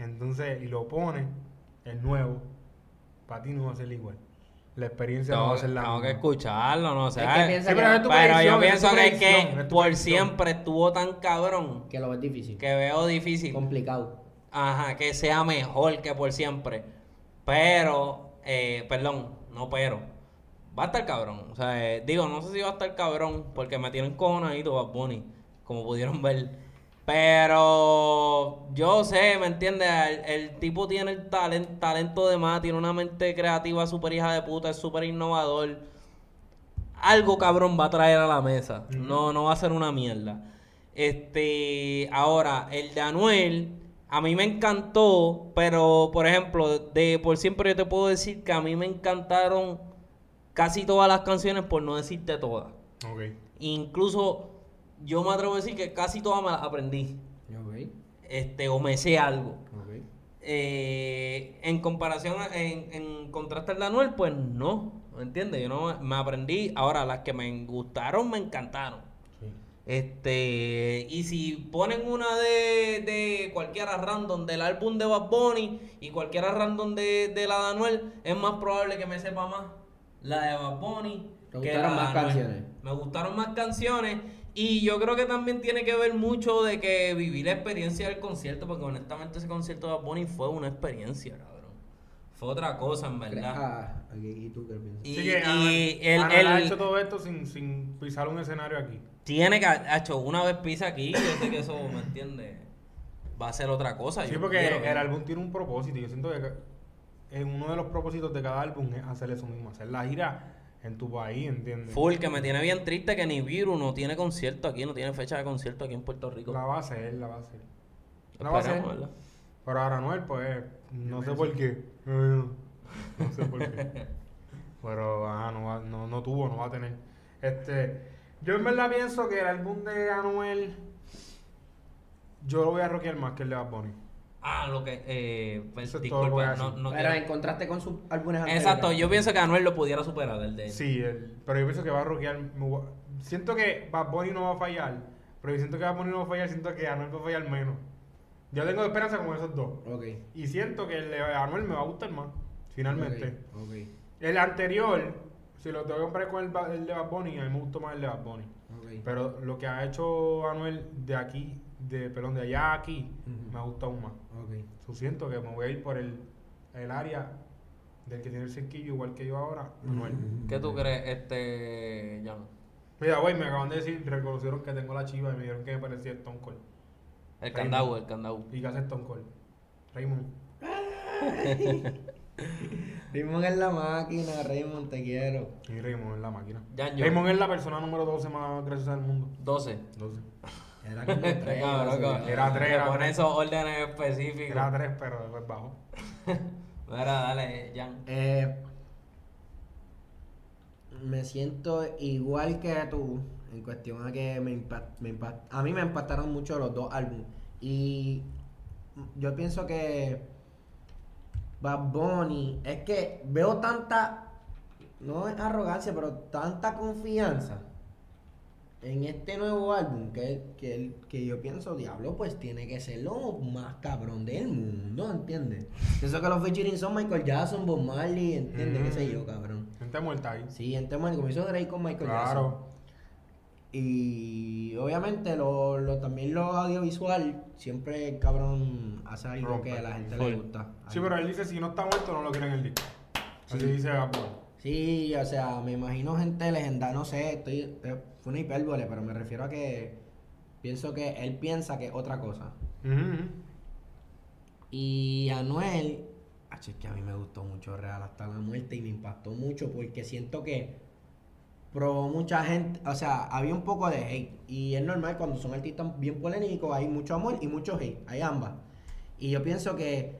Entonces, y lo pone, el nuevo, para ti no va a ser igual. La experiencia no va Tengo, a ser la tengo que escucharlo, no sé. Es que piensa Sí, pero que- yo pienso que es predicción, que es tu por predicción. siempre estuvo tan cabrón que lo ves difícil. que veo difícil. Complicado. Ajá, que sea mejor que por siempre. Pero, eh, perdón, no pero. Va a estar cabrón. O sea, eh, digo, no sé si va a estar cabrón porque me tienen cojonadito Bad Bunny, como pudieron ver. Pero yo sé, ¿me entiendes? El, el tipo tiene el talento, talento de más, tiene una mente creativa súper hija de puta, es súper innovador. Algo cabrón va a traer a la mesa. No, no va a ser una mierda. Este, ahora, el de Anuel, a mí me encantó, pero por ejemplo, de por siempre yo te puedo decir que a mí me encantaron casi todas las canciones, por no decirte todas. Ok. Incluso yo me atrevo a decir que casi todas me las aprendí. Ok, Este, o me sé algo. ok. Eh, en comparación, a- en, en contraste al Anuel, pues no. ¿Me entiendes? Yo no me aprendí. Ahora, las que me gustaron, me encantaron. Sí. Este, y si ponen una de, de cualquiera random del álbum de Bad Bunny y cualquiera random de, de la de Anuel, es más probable que me sepa más la de Bad Bunny. ¿Te que gustaron más Anuel. canciones? Me gustaron más canciones y yo creo que también tiene que ver mucho de que viví la experiencia del concierto, porque honestamente ese concierto de Bad Bunny fue una experiencia, cabrón. Fue otra cosa, en verdad. Ah, ¿y tú qué piensas? Y, que y el, Anuel ha el- hecho todo esto sin, sin pisar un escenario aquí. tiene que, ha hecho una vez pisa aquí, yo sé que eso, ¿me entiendes? Va a ser otra cosa. Sí, yo porque quiero que- el álbum tiene un propósito yo siento que uno de los propósitos de cada álbum es hacer eso mismo, hacer la gira en tu país, ¿entiendes? Full, que me tiene bien triste que ni Viru no tiene concierto aquí, no tiene fecha de concierto aquí en Puerto Rico. La va a hacer, la va a hacer. La va a hacer. Pero ahora Anuel, pues, no sé por qué. Eh, No sé por qué. (laughs) Pero, ajá, no, va- no, no tuvo, no va a tener. Este, yo en verdad pienso que el álbum de Anuel, yo lo voy a rockear más que el de Bad Bunny. Ah, lo que, eh, pues, Eso es disculpa, no, decir. no Pero quiero- en contraste con sus álbumes anteriores. Exacto, yo pienso que Anuel lo pudiera superar, el de él. Sí, el- pero yo pienso que va a rockear. Siento que Bad Bunny no va a fallar, pero yo siento que Bad Bunny no va a fallar, siento que Anuel va a fallar menos. Yo tengo esperanza con esos dos. Ok. Y siento que el de Anuel me va a gustar más, finalmente. Ok. ok, El anterior, si lo tengo que comparar con el, de Bad Bunny, a mí me gustó más el de Bad Bunny. ok. Pero lo que ha hecho Anuel de aquí, de perdón, de allá a aquí, Ujú. me ha gustado aún más. Ok. Yo siento que me voy a ir por el, el área del que tiene el cerquillo, igual que yo ahora, Anuel. ¿Qué tú crees, este, Jan? Mira, güey, me acaban de decir, reconocieron que tengo la chiva y me dijeron que me parecía Stone Cold. El Raymond. candau, el candau. ¿Y qué hace Stone Cold? Raymond. (laughs) Raymond es la máquina, Raymond, te quiero. Y Raymond es la máquina. Raymond es la persona número 12 más graciosa del mundo. 12. 12. Era como (laughs) tres, cabrón, así, cabrón. Era tres, era pone tres. esos órdenes específicos. Era 3, pero después bajó. (laughs) Mira, dale, Jan. Eh, me siento igual que tú en cuestión a que me, impa- me impa- a mí me impactaron mucho los dos álbumes y yo pienso que Bad Bunny es que veo tanta no es arrogancia pero tanta confianza en este nuevo álbum que, que, él- que yo pienso, diablo, pues tiene que ser lo más cabrón del mundo, ¿entiendes? Pienso que los featuring son Michael Jackson, Bob Marley, ¿entiendes? ¿Qué sé yo, cabrón? Gente muerta ahí. Sí, en tema como hizo Drake con Michael Jackson. Claro. Y obviamente lo, lo- también lo audiovisual, siempre el cabrón hace algo Rompe. que a la gente le gusta. Sí, pero él dice, si no está muerto, no lo quieren en el disco. Así dice Bunny. Sí, o sea, me imagino gente legendaria, no sé, estoy, eh, fue una hipérbole, pero me refiero a que pienso que él piensa que es otra cosa. Y Anuel, es que a mí me gustó mucho Real hasta la muerte y me impactó mucho porque siento que probó mucha gente, o sea, había un poco de hate. Y es normal cuando son artistas bien polémicos, hay mucho amor y mucho hate, hay ambas. Y yo pienso que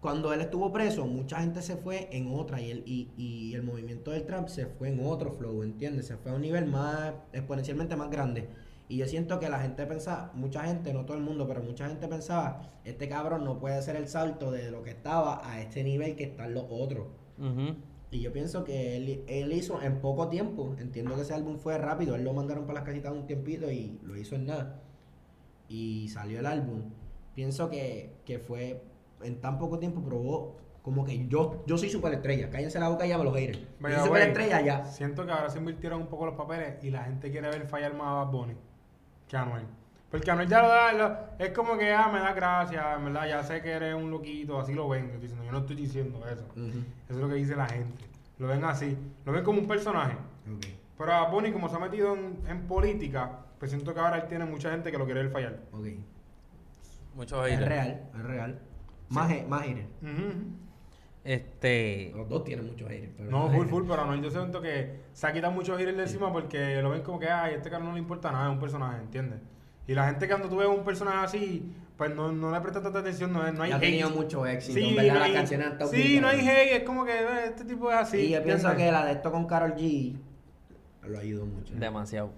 cuando él estuvo preso, mucha gente se fue en otra y el, y, y el movimiento del trap se fue en otro flow, ¿entiendes? Se fue a un nivel más, exponencialmente más grande. Y yo siento que la gente pensaba, mucha gente, no todo el mundo, pero mucha gente pensaba, este cabrón no puede hacer el salto de lo que estaba a este nivel que están los otros. Y yo pienso que él, él hizo en poco tiempo, entiendo que ese álbum fue rápido, él lo mandaron para las casitas un tiempito y lo hizo en nada. Y salió el álbum. Pienso que, que fue, en tan poco tiempo probó como que yo, yo soy superestrella, cállense la boca ya los haters. Yo soy superestrella ya. Siento que ahora se invirtieron un poco los papeles y la gente quiere ver fallar más a Bad Bunny que a Anuel. Porque Anuel ya lo da, lo- es como que, ah, me da gracia, en verdad, ya sé que eres un loquito, así lo ven. Yo, diciendo, yo no estoy diciendo eso. Eso es lo que dice la gente. Lo ven así, lo ven como un personaje. Pero a Bunny, como se ha metido en, en política, pues siento que ahora él tiene mucha gente que lo quiere ver fallar. Ok. Muchos Es real, es real. Más, haters. Ujú. Este. Los dos tienen muchos haters. Pero No, full, haters. full, pero Anuel yo siento que se ha quitado muchos giros de encima porque lo ven como que, ay, este cara no le importa nada, es un personaje, ¿entiendes? Y la gente cuando tú ves un personaje así, pues no, no le presta tanta atención, no, no hay Y ha hate. tenido mucho éxito, Sí, verdad, no las hay- canciones estado Sí, bien no hay hate, es como que eh, este tipo es así. Sí, yo pienso que la de esto con Carol G lo ayudó mucho. Demasiado.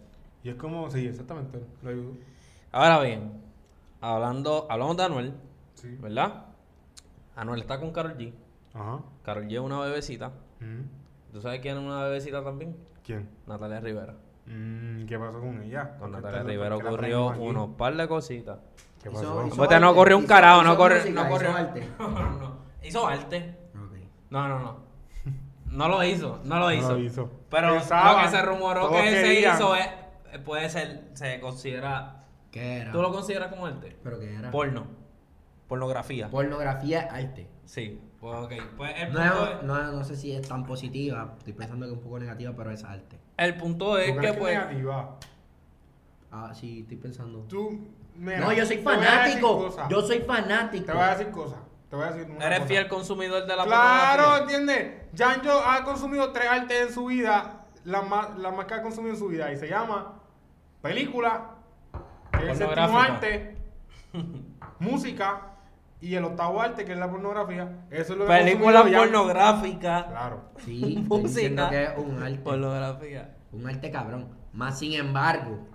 Y es como, sí, exactamente, lo ayudo. Ahora bien, hablando, hablamos de Anuel, Sí. ¿verdad? Anuel está con Carol G. Ajá. Carol G es una bebecita. Mm. ¿Tú sabes quién es una bebecita también? ¿Quién? Natalia Rivera. Mm, ¿Qué pasó con ella? Con ¿Por qué Natalia Rivera ocurrió unos par de cositas. ¿Qué Hizo- pasó? hizo te no arte, corrió un hizo- carajo, no hizo corrió- música, no hizo corrió. arte. (laughs) No, no. Hizo arte. No, no, no. No lo hizo, no lo No hizo. lo hizo. Pero lo que se rumoró que se querían. hizo es, puede ser, se considera, ¿Qué era? ¿tú lo consideras como arte? ¿Pero qué era? Porno. Pornografía. Pornografía, arte. Sí, pues ok. Pues el No, punto, es- es, no, no sé si es tan positiva, estoy pensando que es un poco negativa, pero es arte. el punto ¿Tú es que que pues... es negativa? Ah, sí, estoy pensando. Tú, mira, no, yo soy fanático. Yo soy fanático. Te voy a decir cosas. Te voy a decir una Eres cosa. fiel consumidor de la Claro. ¿entiendes? Janjo ha consumido tres artes en su vida, la más, la más que ha consumido en su vida, y se llama película, que es el séptimo arte, (laughs) música, y el octavo arte, que es la pornografía. Eso es lo que Película pornográfica. Claro. Sí, (laughs) Música. que es un arte. Pornografía. Un arte cabrón. Más sin embargo,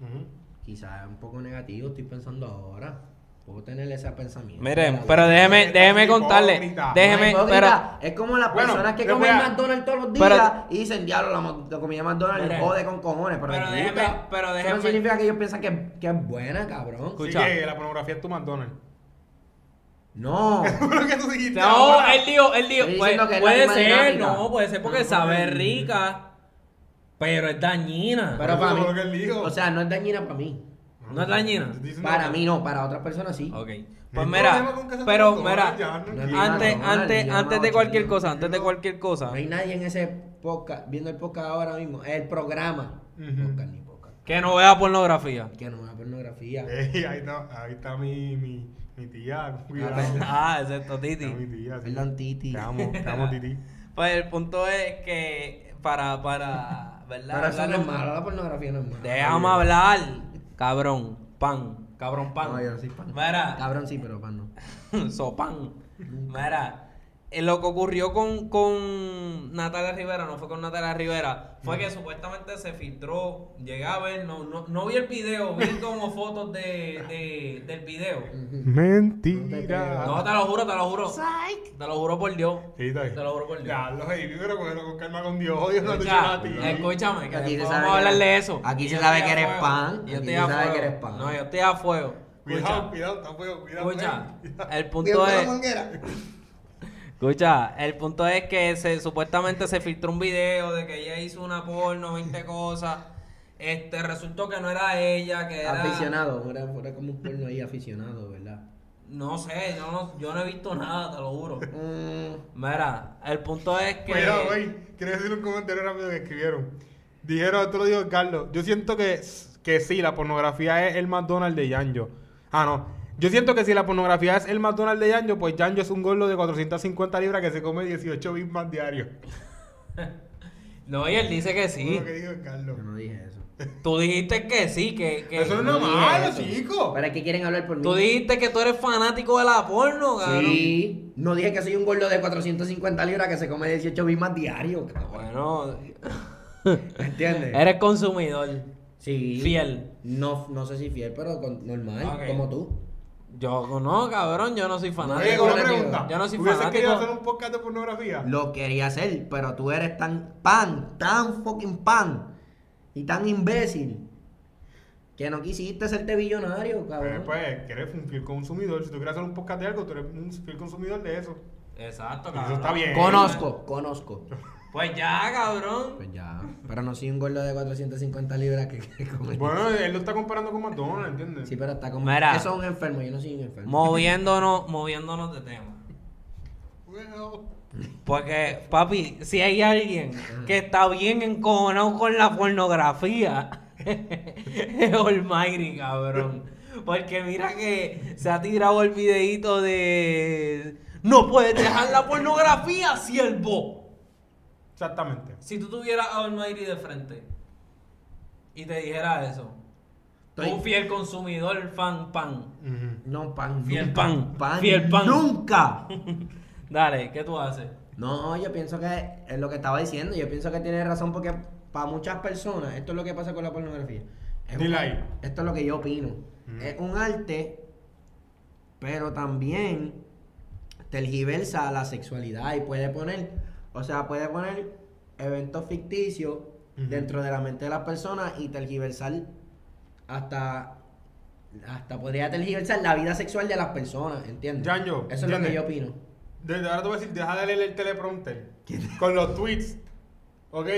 Ujú. quizás es un poco negativo, estoy pensando ahora. Puedo tener ese pensamiento. Miren, pero déjeme, déjeme contarle. Hipócrita. Déjeme, No, pero... Es como las Bueno, personas que comen a- McDonald's todos los Pero- días y dicen, diablo, la, la comida McDonald's Miren. jode con cojones. Pero, déjeme- pero Eso no significa que ellos piensan que, que es buena, cabrón. Escucha. Sí, que la pornografía es tu McDonald's. No. (laughs) lo que tú dijiste No, ahora. él dijo, él dijo, puede, que ser, dinámica. no, puede ser porque No, sabe no. rica, pero es dañina. Pero para mí. lo que él dijo. O sea, no es dañina para mí. ¿No es dañina? Para mí no, para otras personas sí. Ok. Pues mira, pero mira, antes, antes, antes de cualquier cosa, no, antes de cualquier cosa, No hay nadie en ese podcast, viendo el podcast ahora mismo. El programa. Ujú. Podcast ni podcast. que no vea pornografía. Que no una pornografía. Ahí (laughs) está, ahí está mi, mi, tía. (laughs) Cuidado. perdón. (laughs) Ah, excepto Está Titi. mi tía. sí. Perdón, Titi. Te amo, te amo, Titi. (laughs) Pues el punto es que para, para, ¿verdad? Pero eso no Hablar- es malo, la pornografía no es malo. Déjame hablar, cabrón, pan, cabrón pan. No, yo no soy pan. Mira, Cabrón sí, pero pan no. Sopan. Mira, eh, lo que ocurrió con, con Natalia Rivera, no fue con Natalia Rivera, fue que supuestamente se filtró, llegué a ver, no, no, no vi el video, vi (laughs) como fotos de, de- del video. Mentira. No, te lo juro, te lo juro. Te lo juro por Dios. Sí. Te lo juro por Dios. Ya, los heavy, pero cógelo con calma con Dios. Dios no te a ti. escúchame, que Aquí se sabe vamos a hablar de eso. aquí se sabe que eres fuego. pan, Yo aquí estoy se a sabe fuego. que eres pan. No, yo estoy a fuego. Cuidado, cuidado, está fuego, cuidado. escucha, ey. el punto es... Escucha, el punto es que se, supuestamente se filtró un video de que ella hizo una porno, 20 cosas. Este, resultó que no era ella, que era... Aficionado, era, era como un porno ahí aficionado, ¿verdad? No sé, yo no, yo no he visto nada, te lo juro. Mm, Mira, el punto es que... Cuidado, güey. Quiero decir un comentario rápido que escribieron. Dijeron, esto lo dijo Carlos. Yo siento que, que sí, la pornografía es el McDonald's de Yanjo. Ah, no. Yo siento que si la pornografía es el McDonald's de Yanjo, pues Yanjo es un gordo de 450 libras que se come 18 Big Mac diarios. (laughs) No, y él dice que sí. lo que dijo Carlos. yo no dije eso. Tú dijiste que sí, que... que Eso no es No dije malo, eso. chico. ¿Para qué quieren hablar por mí? Tú dijiste que tú eres fanático de la porno, cabrón. Sí. No dije que soy un gordo de 450 libras que se come 18 bimas diarios, cabrón. Bueno, (laughs) ¿Entiendes? eres consumidor. Sí. Fiel. No, no sé si fiel, pero con- normal, como tú. Yo no, cabrón, yo no soy Oye, fanático. una fanático. pregunta. Yo no soy ¿Hubieses fanático. querido hacer un podcast de pornografía? Lo quería hacer, pero tú eres tan pan, tan fucking pan y tan imbécil que no quisiste serte billonario, Eh, cabrón. pues, que eres un fiel consumidor. Si tú quieres hacer un podcast de algo, tú eres un fiel consumidor de eso. Exacto, Y cabrón. eso está bien. Conozco, conozco. (laughs) Pues ya, cabrón. Pues ya. Pero no soy un gordo de 450 libras que, que come. Bueno, él lo está comparando con McDonald's, ¿entiendes? Sí, pero está como. Mira. Eso es un enfermo, yo no soy un enfermo. Moviéndonos, moviéndonos de tema. Bueno. Porque, papi, si hay alguien que está bien encojonado con la pornografía, (laughs) es Almighty, cabrón. Porque mira que se ha tirado el videito de... No puedes dejar la pornografía, siervo. Exactamente. Si tú tuvieras a Almighty de frente y te dijera eso, Estoy- Un fiel consumidor, fan, pan. No, pan. Fiel nunca. pan. Pan. Fiel pan. Nunca. (laughs) Dale, ¿qué tú haces? No, yo pienso que es lo que estaba diciendo. Yo pienso que tiene razón porque para muchas personas, esto es lo que pasa con la pornografía. Es Dile un- ahí. Esto es lo que yo opino. Es un arte, pero también tergiversa la sexualidad y puede poner, o sea, puede poner eventos ficticios dentro de la mente de las personas y tergiversar hasta hasta podría tergiversar la vida sexual de las personas, ¿entiendes? Yanjo, Eso es lo que yo opino. Desde ahora te voy a decir, deja de leer el teleprompter. Con los tweets. ¿Ok?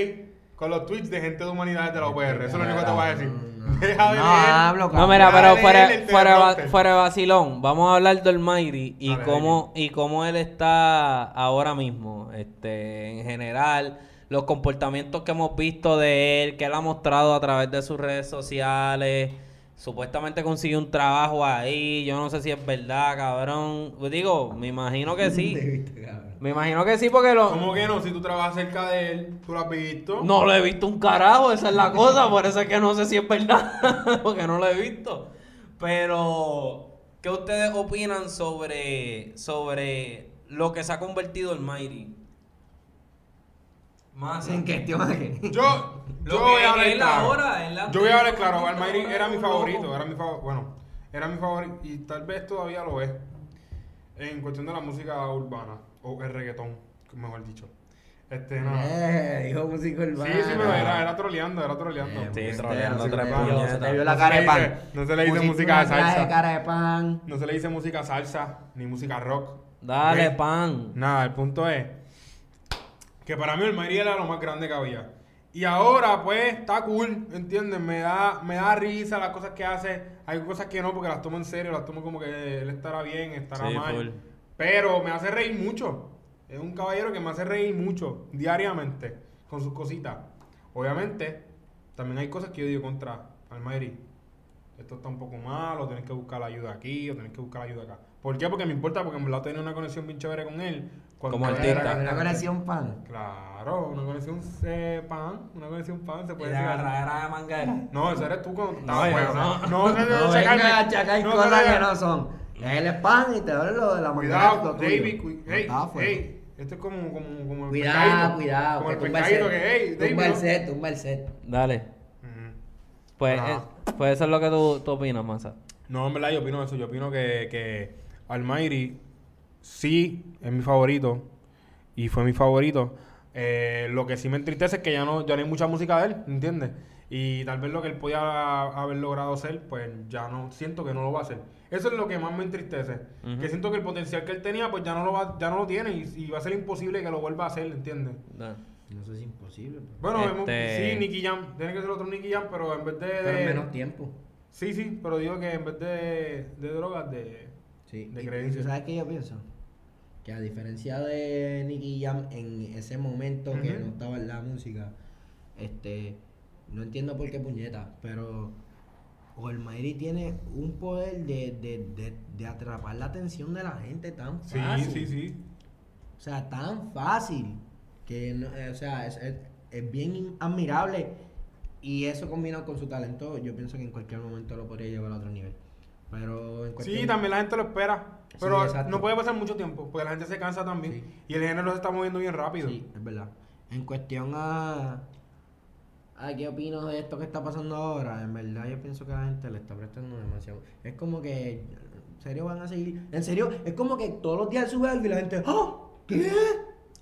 Con los tweets de gente de humanidades de la UPR. Eso es lo único que te voy a decir. (laughs) Deja de No hablo, No, mira, pero de fuera, fuera, de fuera de vacilón, vamos a hablar del Almighty y cómo, y cómo él está ahora mismo, este, en general, los comportamientos que hemos visto de él, que él ha mostrado a través de sus redes sociales, supuestamente consiguió un trabajo ahí, yo no sé si es verdad, cabrón, digo, me imagino que sí, (laughs) me imagino que sí porque lo... ¿Cómo que no? Si tú trabajas cerca de él, tú lo has visto. No lo he visto un carajo, esa es la cosa, por eso es que no sé si es verdad, (laughs) porque no lo he visto. Pero, ¿qué ustedes opinan sobre, sobre lo que se ha convertido el Mighty? Más En cuestión de Yo, yo voy a hablar claro. yo voy a hablar claro. Almighty era mi favorito. Era mi favorito. Bueno, era mi favorito. Y tal vez todavía lo es. En cuestión de la música urbana. O el reggaetón, mejor dicho. Este, no. Eh, dijo músico Sí, urbano. sí, pero era, era troleando, era troleando. Eh, Sí, pues, troleando, puñetas. Se te vio la No cara se de le pan. dice- no se le dice música de salsa. cara de pan. No se le dice música salsa ni música rock. Dale, pan. Nada, el punto es que para mí el Mayri era lo más grande que había. Y ahora, pues, está cool, ¿entiendes? Me da, me da risa las cosas que hace. Hay cosas que no, porque las tomo en serio, las tomo como que él estará bien, estará Sí, mal. Pero me hace reír mucho. Es un caballero que me hace reír mucho, diariamente, con sus cositas. Obviamente, también hay cosas que yo digo contra Almayri. Esto está un poco malo, tienes que buscar la ayuda aquí o tienes que buscar la ayuda acá. ¿Por qué? Porque me importa, porque en verdad tenía una conexión bien chévere con él. Cuando Como artista. era Una conexión pan. Claro, una conexión eh, pan, una conexión pan, se puede la decir. de manguera. No, ese eres tú cuando No, estabas no. No, no, no, No, cosas no, que no. no son. Él es pan y te duele lo de la Cuidado, manguera, tuyo. David, cu- No hey, esto es como, como, como el Cuidado, cuidado. Como el que tumba el pescadito que, hey, David, Tumba el ¿no? set, tumba el set. Dale. Pues, eh, pues eso es lo que tú, tú opinas, Masa. No, en verdad yo opino eso. Yo opino que, que Almighty sí es mi favorito. Y fue mi favorito. Eh, lo que sí me entristece es que ya no, ya no hay mucha música de él, ¿entiendes? Y tal vez lo que él podía haber logrado hacer, pues ya no, siento que no lo va a hacer. Eso es lo que más me entristece. Que siento que el potencial que él tenía, pues ya no lo va, ya no lo tiene y, y va a ser imposible que lo vuelva a hacer, ¿entiendes? No sé si es imposible. pero- Bueno, Este- hemos- sí, Nicky Jam. Tiene que ser otro Nicky Jam, pero en vez de... Pero de- en menos tiempo. Sí, sí, pero digo que en vez de, de drogas, de... Sí. De y- y creencia. ¿tú ¿Sabes qué yo pienso? Que a diferencia de Nicky Jam en ese momento que no estaba en la música, este, no entiendo por qué puñeta, pero Olmairi tiene un poder de, de, de, de atrapar la atención de la gente tan Sí, fácil. sí, sí. O sea, tan fácil. Que, no- eh, o sea, es, es- es bien admirable. Y eso combinado con su talento, yo pienso que en cualquier momento lo podría llevar a otro nivel. Pero en cuestión... Sí, también la gente lo espera. Sí, Pero no puede pasar mucho tiempo, porque la gente se cansa también. Sí. Y el género se está moviendo bien rápido. Sí, es verdad. En cuestión a... a qué opino de esto que está pasando ahora, en verdad yo pienso que la gente le está prestando demasiado. Es como que... ¿En serio van a seguir? En serio, es como que todos los días sube algo y la gente... ¡Ah! ¿Qué?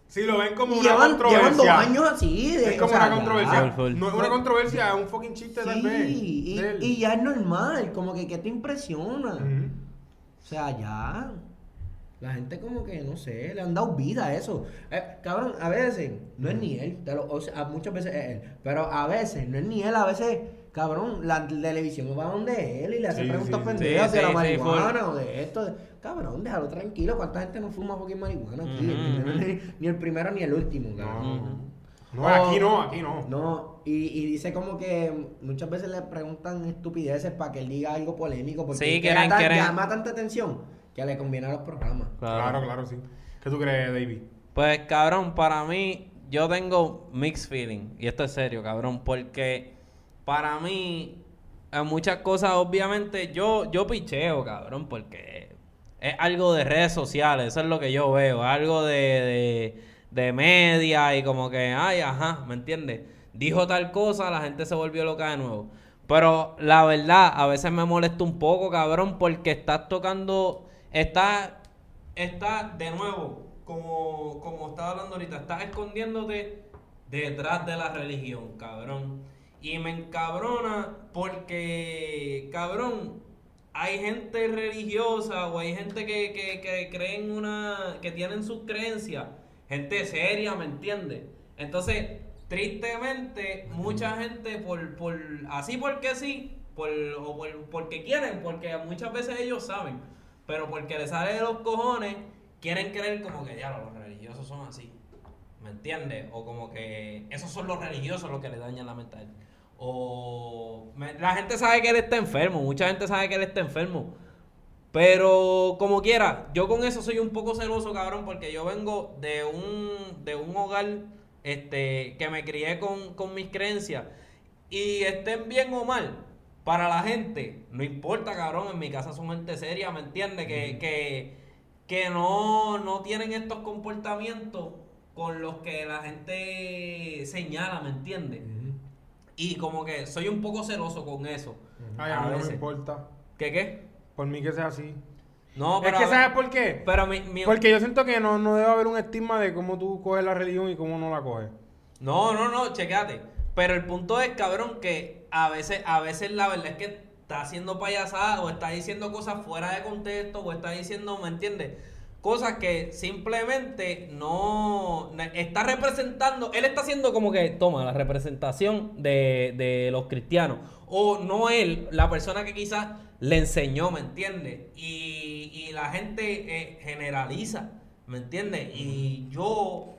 Sí, lo ven como Y una llevan, controversia. llevan dos años así. De, es como o sea, una controversia. No es una controversia, es un fucking chiste tal vez. Sí, y, y ya es normal, como que, que te impresiona. Ujú. O sea, ya. La gente como que, no sé, le han dado vida a eso. Eh, cabrón, a veces, no es ni él, te lo- o sea, muchas veces es él, pero a veces, no es ni él, a veces, cabrón, la televisión va donde él y le hace Sí, preguntas sí, pendejas Sí, de la sí, sí, marihuana o de esto. de- cabrón, déjalo tranquilo, ¿cuánta gente no fuma fucking marihuana aquí? Ujú, ni, (laughs) ni- ni el primero ni el último, cabrón. No, aquí no, aquí no. No, y, y dice como que muchas veces le preguntan estupideces para que él diga algo polémico, porque Sí, quieren- tan- quieren- llama tanta atención que le conviene a los programas. Claro, claro, sí. ¿Qué tú crees, David? Pues cabrón, para mí, yo tengo mixed feeling. Y esto es serio, cabrón, porque para mí, en muchas cosas, obviamente, yo, yo picheo, cabrón, porque es algo de redes sociales, eso es lo que yo veo, algo de, de, de media y como que, ay, ajá, ¿me entiendes? Dijo tal cosa, la gente se volvió loca de nuevo. Pero la verdad, a veces me molesta un poco, cabrón, porque estás tocando, está, está de nuevo, como, como estaba hablando ahorita, estás escondiéndote detrás de la religión, cabrón. Y me encabrona porque, cabrón, hay gente religiosa o hay gente que, que, que creen una, que tienen sus creencias, gente seria, ¿me entiendes? Entonces, tristemente, mucha gente por, por así porque sí, por, o por, porque quieren, porque muchas veces ellos saben, pero porque les sale de los cojones, quieren creer como que ya los religiosos son así. ¿Me entiendes? O como que esos son los religiosos los que le dañan la él. O me- la gente sabe que él está enfermo, mucha gente sabe que él está enfermo. Pero como quiera, yo con eso soy un poco celoso, cabrón, porque yo vengo de un, de un hogar este, que me crié con, con mis creencias. Y estén bien o mal, para la gente, no importa, cabrón, en mi casa son gente seria, ¿me entiendes? Que, que, que no, no tienen estos comportamientos con los que la gente señala, ¿me entiendes? Y como que soy un poco celoso con eso. Ay, a mí no me importa. ¿Qué qué? Por mí que sea así. No, es pero... que, ¿sabes por qué? Pero mi, mi- Porque yo siento que no, no debe haber un estigma de cómo tú coges la religión y cómo no la coges. No, no, no, chequéate. Pero el punto es, cabrón, que a veces, a veces la verdad es que está haciendo payasada o está diciendo cosas fuera de contexto o está diciendo, ¿me entiendes? Cosas que simplemente no está representando, él está haciendo como que toma la representación de, de los cristianos. O no él, la persona que quizás le enseñó, ¿me entiendes? Y, y la gente eh, generaliza, ¿me entiendes? Y yo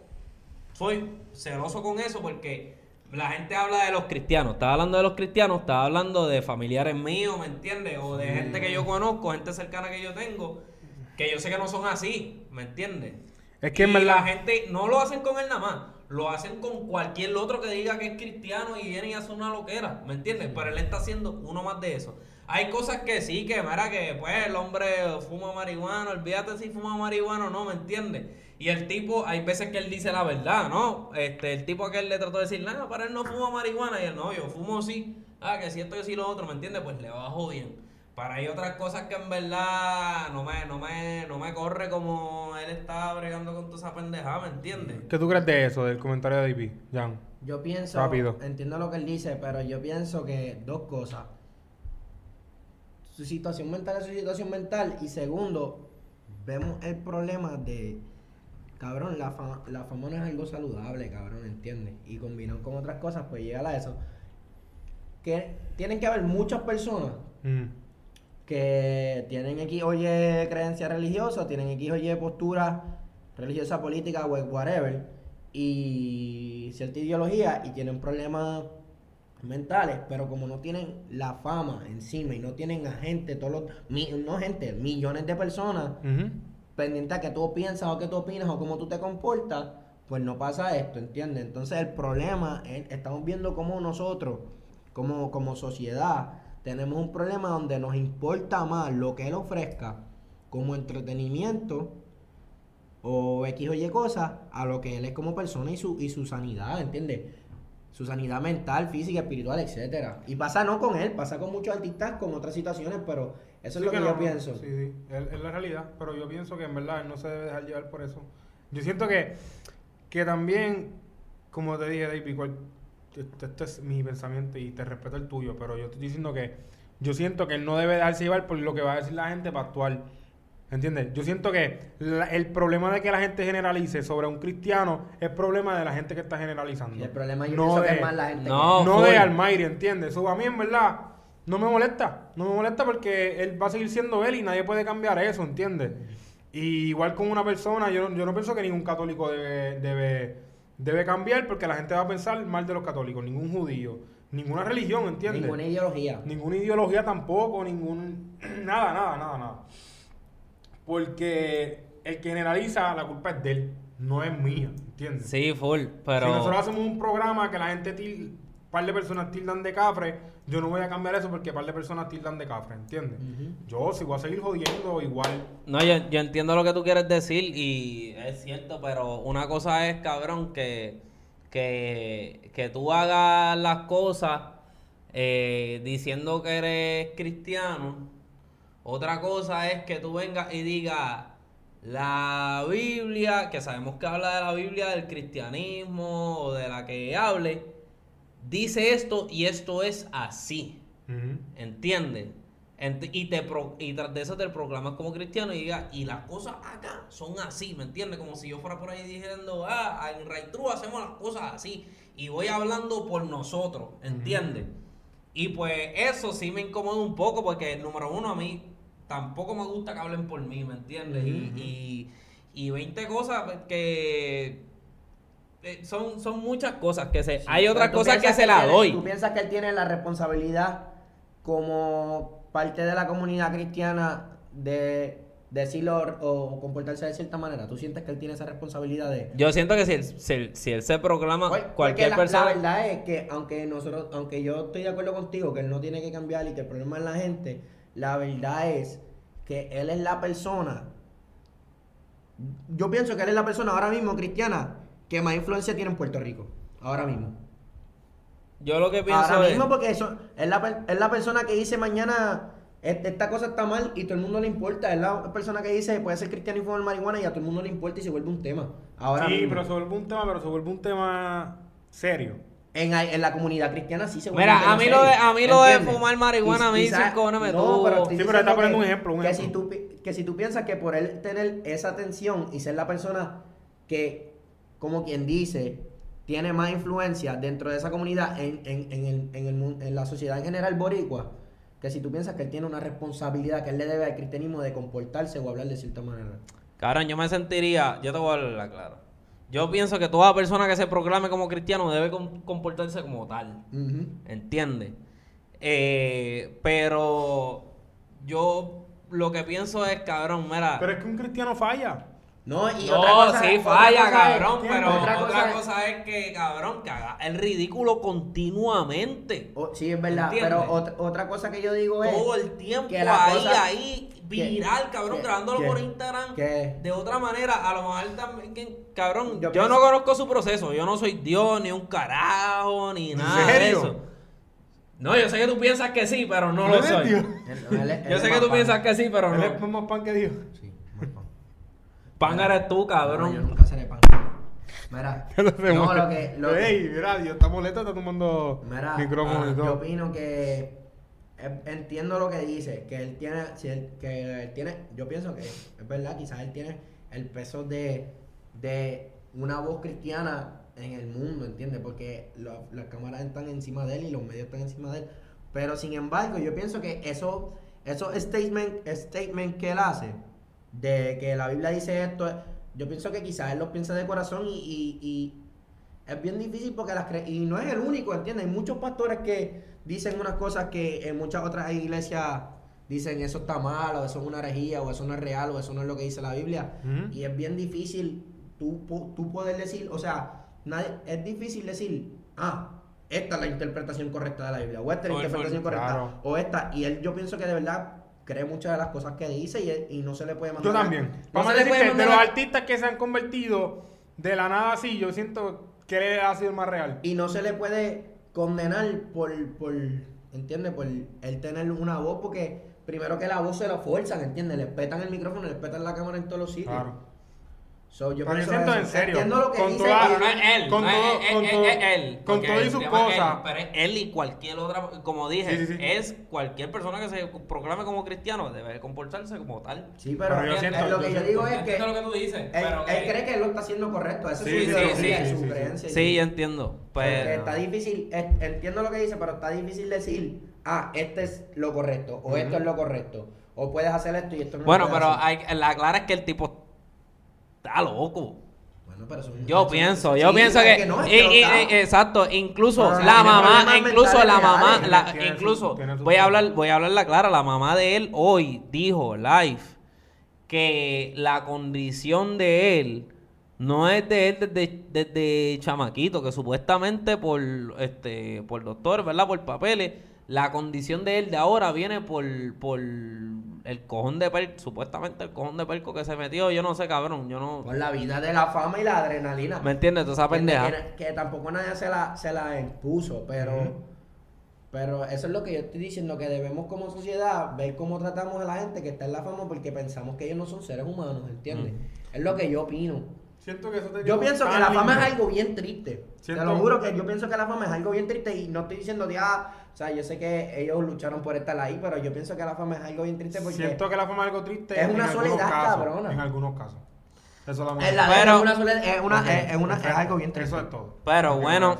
soy celoso con eso porque la gente habla de los cristianos. Estaba hablando de los cristianos, estaba hablando de familiares míos, ¿me entiendes? O de gente que yo conozco, gente cercana que yo tengo, que yo sé que no son así, ¿me entiendes? Es que la gente no lo hacen con él nada más, lo hacen con cualquier otro que diga que es cristiano y viene y hace una loquera, ¿me entiendes? Pero él está haciendo uno más de eso. Hay cosas que sí, que mira que pues el hombre fuma marihuana, olvídate si fuma marihuana o no, ¿me entiendes? Y el tipo, hay veces que él dice la verdad, ¿no? Este, el tipo que él le trató de decir, nada, para él no fuma marihuana, y él no, yo fumo sí, ah, que si esto y si lo otro, ¿me entiendes? Pues le bajo bien. Para hay otras cosas que en verdad no me, no me, no me corre como él está bregando con toda esa pendejada, ¿me entiendes? ¿Qué tú crees de eso, del comentario de DP, Jan? Yo pienso, Rápido. entiendo lo que él dice, pero yo pienso que dos cosas. Su situación mental es su situación mental. Y segundo, vemos el problema de, cabrón, la, fa- la fama no es algo saludable, cabrón, ¿entiendes? Y combinado con otras cosas, pues llega a eso. Que tienen que haber muchas personas Mm. Que tienen X o Y creencia religiosa, tienen X o Y postura religiosa, política, o whatever, y cierta ideología y tienen problemas mentales, pero como no tienen la fama encima y no tienen a gente, todos los, mi- no gente, millones de personas Ujú. pendientes a que tú piensas o que tú opinas o cómo tú te comportas, pues no pasa esto, ¿entiendes? Entonces el problema es, estamos viendo cómo nosotros, como, como sociedad, tenemos un problema donde nos importa más lo que él ofrezca como entretenimiento o X o Y cosas a lo que él es como persona y su, y su sanidad, ¿entiendes? Su sanidad mental, física, espiritual, etcétera. Y pasa no con él, pasa con muchos artistas con otras situaciones, pero eso Sí es lo que, no, yo pienso. Sí, sí, es, la realidad, pero yo pienso que en verdad él no se debe dejar llevar por eso. Yo siento que, que también, como te dije, David, este, este es mi pensamiento y te respeto el tuyo, pero yo estoy diciendo que yo siento que él no debe dejarse llevar por lo que va a decir la gente para actuar. ¿Entiendes? Yo siento que la- el problema de que la gente generalice sobre un cristiano es problema de la gente que está generalizando. Y el problema yo no de, que es más la gente No, no full. de Almighty, ¿entiendes? Eso a mí en verdad no me molesta. No me molesta porque él va a seguir siendo él y nadie puede cambiar eso, ¿entiendes? Y igual con una persona, yo, no- yo no pienso que ningún católico debe, debe, debe cambiar porque la gente va a pensar mal de los católicos, ningún judío, ninguna religión, ¿entiendes? ninguna ideología. Ninguna ideología tampoco, ningún... (clears throat) Nada, nada, nada, nada. Porque el que generaliza, la culpa es de él, no es mía, ¿entiendes? Sí, full, pero... Si nosotros hacemos un programa que la gente, par de personas tildan de cafre, yo no voy a cambiar eso porque un par de personas tildan de cafre, ¿entiendes? Yo, si voy a seguir jodiendo, igual. No, yo, yo entiendo lo que tú quieres decir y es cierto, pero una cosa es, cabrón, que, que, que tú hagas las cosas eh, diciendo que eres cristiano. Otra cosa es que tú vengas y digas la Biblia, que sabemos que habla de la Biblia del cristianismo o de la que hable, dice esto y esto es así. Ujú. ¿Entiendes? Ent- y, te pro- y tras de eso te proclamas como cristiano y digas, y las cosas acá son así, ¿me entiendes? Como si yo fuera por ahí diciendo, ah, en True hacemos las cosas así. Y voy hablando por nosotros, ¿entiendes? Y pues eso sí me incomoda un poco porque, número uno, a mí tampoco me gusta que hablen por mí, ¿me entiendes? Y- y, y 20 cosas que... eh, Son, son muchas cosas que se... hay otras cosas que se las tiene- doy. ¿Tú piensas que él tiene la responsabilidad como parte de la comunidad cristiana de decirlo o, comportarse de cierta manera? ¿Tú sientes que él tiene esa responsabilidad de... Yo siento que si él, si si él se proclama Pues, cualquier la, persona... la verdad es que aunque nosotros, aunque yo estoy de acuerdo contigo que él no tiene que cambiar y que el problema es la gente, la verdad es que él es la persona. Yo pienso que él es la persona ahora mismo cristiana que más influencia tiene en Puerto Rico. Ahora mismo. Yo lo que pienso Ahora es... mismo porque eso es la, es la persona que dice mañana "Este- esta cosa está mal y todo el mundo le importa. Es la persona que dice puede ser cristiano y fumar marihuana y a todo el mundo le importa y se vuelve un tema. Ahora sí, mismo. pero se vuelve un tema, pero se vuelve un tema serio. En, en la comunidad cristiana sí se vuelve un Mira, tema a mí lo de, serio, a mí lo de fumar marihuana a mí Quizá- sin cojones me no, pero Sí, pero está poniendo que- un ejemplo, un que ejemplo. Si tú, que si tú piensas que por él tener esa atención y ser la persona que, como quien dice, tiene más influencia dentro de esa comunidad en, en, en, el, en, el en la sociedad en general boricua, que si tú piensas que él tiene una responsabilidad que él le debe al cristianismo de comportarse o hablar de cierta manera. Cabrón, yo me sentiría... Yo te voy a hablar claro. Yo pienso que toda persona que se proclame como cristiano debe com- comportarse como tal. Ujú. ¿Entiendes? Eh, pero yo lo que pienso es, cabrón, mira... Pero es que un cristiano falla. No, y no, otra cosa, sí, otra falla, cosa es- cabrón, pero otra otra, cosa es- cosa es que, cabrón, que haga el ridículo continuamente. o- sí, es verdad, ¿Entiendes? pero otra, otra cosa que yo digo es... Todo el tiempo que la ahí, cosa- ahí, viral, cabrón, que- grabándolo que- por Instagram. que- De otra manera, a lo mejor también, que- cabrón, yo, Yo no conozco su proceso. Yo no soy Dios, ni un carajo, ni nada de serio? eso. No, yo sé que tú piensas que sí, pero no lo soy. Dios? (laughs) Él- él es- él Yo sé que tú pan. piensas que sí, pero Él es no. más pan que Dios. Sí. Pan eres tú, No, yo cabrón. nunca seré pan. Mira, (laughs) no, lo que... Lo que- Ey, mira, Dios está molesto, está tomando Mira, micrófono ah, y yo todo. opino que eh, entiendo lo que dice, que él tiene, si él, que él tiene, yo pienso que es verdad, quizás él tiene el peso de, de una voz cristiana en el mundo, ¿entiendes? Porque lo- las cámaras están encima de él y los medios están encima de él. Pero sin embargo, yo pienso que eso, esos statement, statement que él hace, de que la Biblia dice esto, yo pienso que quizás él los piensa de corazón y, y- y es bien difícil porque las cre- y no es el único, ¿entiendes? Hay muchos pastores que dicen unas cosas que en muchas otras iglesias dicen eso está mal, o eso es una herejía, o eso no es real, o eso no es lo que dice la Biblia. Y es bien difícil tú, tú poder decir, o sea, nadie, es difícil decir, ah, esta es la interpretación correcta de la Biblia, o esta es la interpretación correcta, claro. o esta. Y él, yo pienso que de verdad cree muchas de las cosas que dice y, no se le puede mandar. Yo también. no Vamos a decir que de los artistas que se han convertido de la nada así, yo siento que él ha sido el más real. Y no se le puede condenar por, por ¿entiendes? Por él tener una voz, porque primero que la voz se la fuerzan, ¿entiendes? Le petan el micrófono, le petan la cámara en todos los sitios. Claro. So, yo Pero yo siento eso. en serio, Entiendo lo que con dice. toda- no es él, Con no todo- es- con es- todo- es él. con todo y sus cosas. pero es él y cualquier otra, como dije, Sí, sí, sí. es cualquier persona que se proclame como cristiano debe comportarse como tal. Sí, pero, Pero yo siento- lo que yo yo digo es que lo que tú dices, él, pero él que- cree que él lo está haciendo correcto. Esa Sí, es su sí, ideología, sí, es sí, su sí. creencia. Sí, yo entiendo. Porque Pero... está difícil, entiendo lo que dice, pero está difícil decir, ah, este es lo correcto, o esto es lo correcto, o puedes hacer esto y esto no lo Bueno, pero hay, la clara es que el tipo está loco. Bueno, pero son- Yo pienso, yo sí, pienso es que, no, y- que y- exacto, incluso Pero la mamá, incluso la mamá, la- Tiene incluso tiene su voy a hablar, voy a hablar la clara, la mamá de él hoy dijo live que la condición de él no es de él desde, desde chamaquito, que supuestamente por este por doctor, ¿verdad? Por papeles la condición de él de ahora viene por, por el cojón de perco, supuestamente el cojón de perco que se metió, yo no sé, cabrón, yo no... Por la vida de la fama y la adrenalina. ¿Me entiendes? Toda esa Que- pendeja. Que, que tampoco nadie se la, se la impuso, pero... Pero eso es lo que yo estoy diciendo, que debemos como sociedad ver cómo tratamos a la gente que está en la fama porque pensamos que ellos no son seres humanos, ¿entiendes? Es lo que yo opino. Siento que eso te Yo pienso que la fama es algo bien triste. Siento- Te lo juro que yo pienso que la fama es algo bien triste y no estoy diciendo, ya, o sea, yo sé que ellos lucharon por estar ahí, pero yo pienso que la fama es algo bien triste porque Siento que la fama es algo triste. es una soledad casos, cabrona. En algunos casos. Eso es la es, la- Pero- es una, soledad- es, una, es, es una- es perfecto. algo bien triste. Eso es todo. Pero bueno,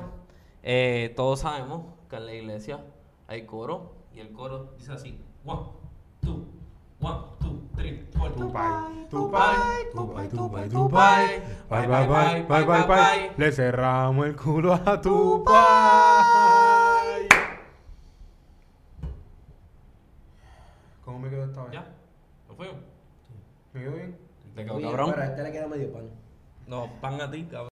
eh, todos sabemos que en la iglesia hay coro y el coro dice así: one, two, one, two, three, four. Tupai, Tupai, Tupai, Tupai, Tupai, Tupai. Bye, Bye, bye, bye, bye, bye, bye. bye. Le cerramos el culo a Tupai. ¿Cómo me quedó esta vez? ¿Ya? ¿Lo fuimos? ¿Me quedó bien? ¿Te quedó Oye, cabrón? Pero a este le queda medio pan. No, pan a ti, cabrón.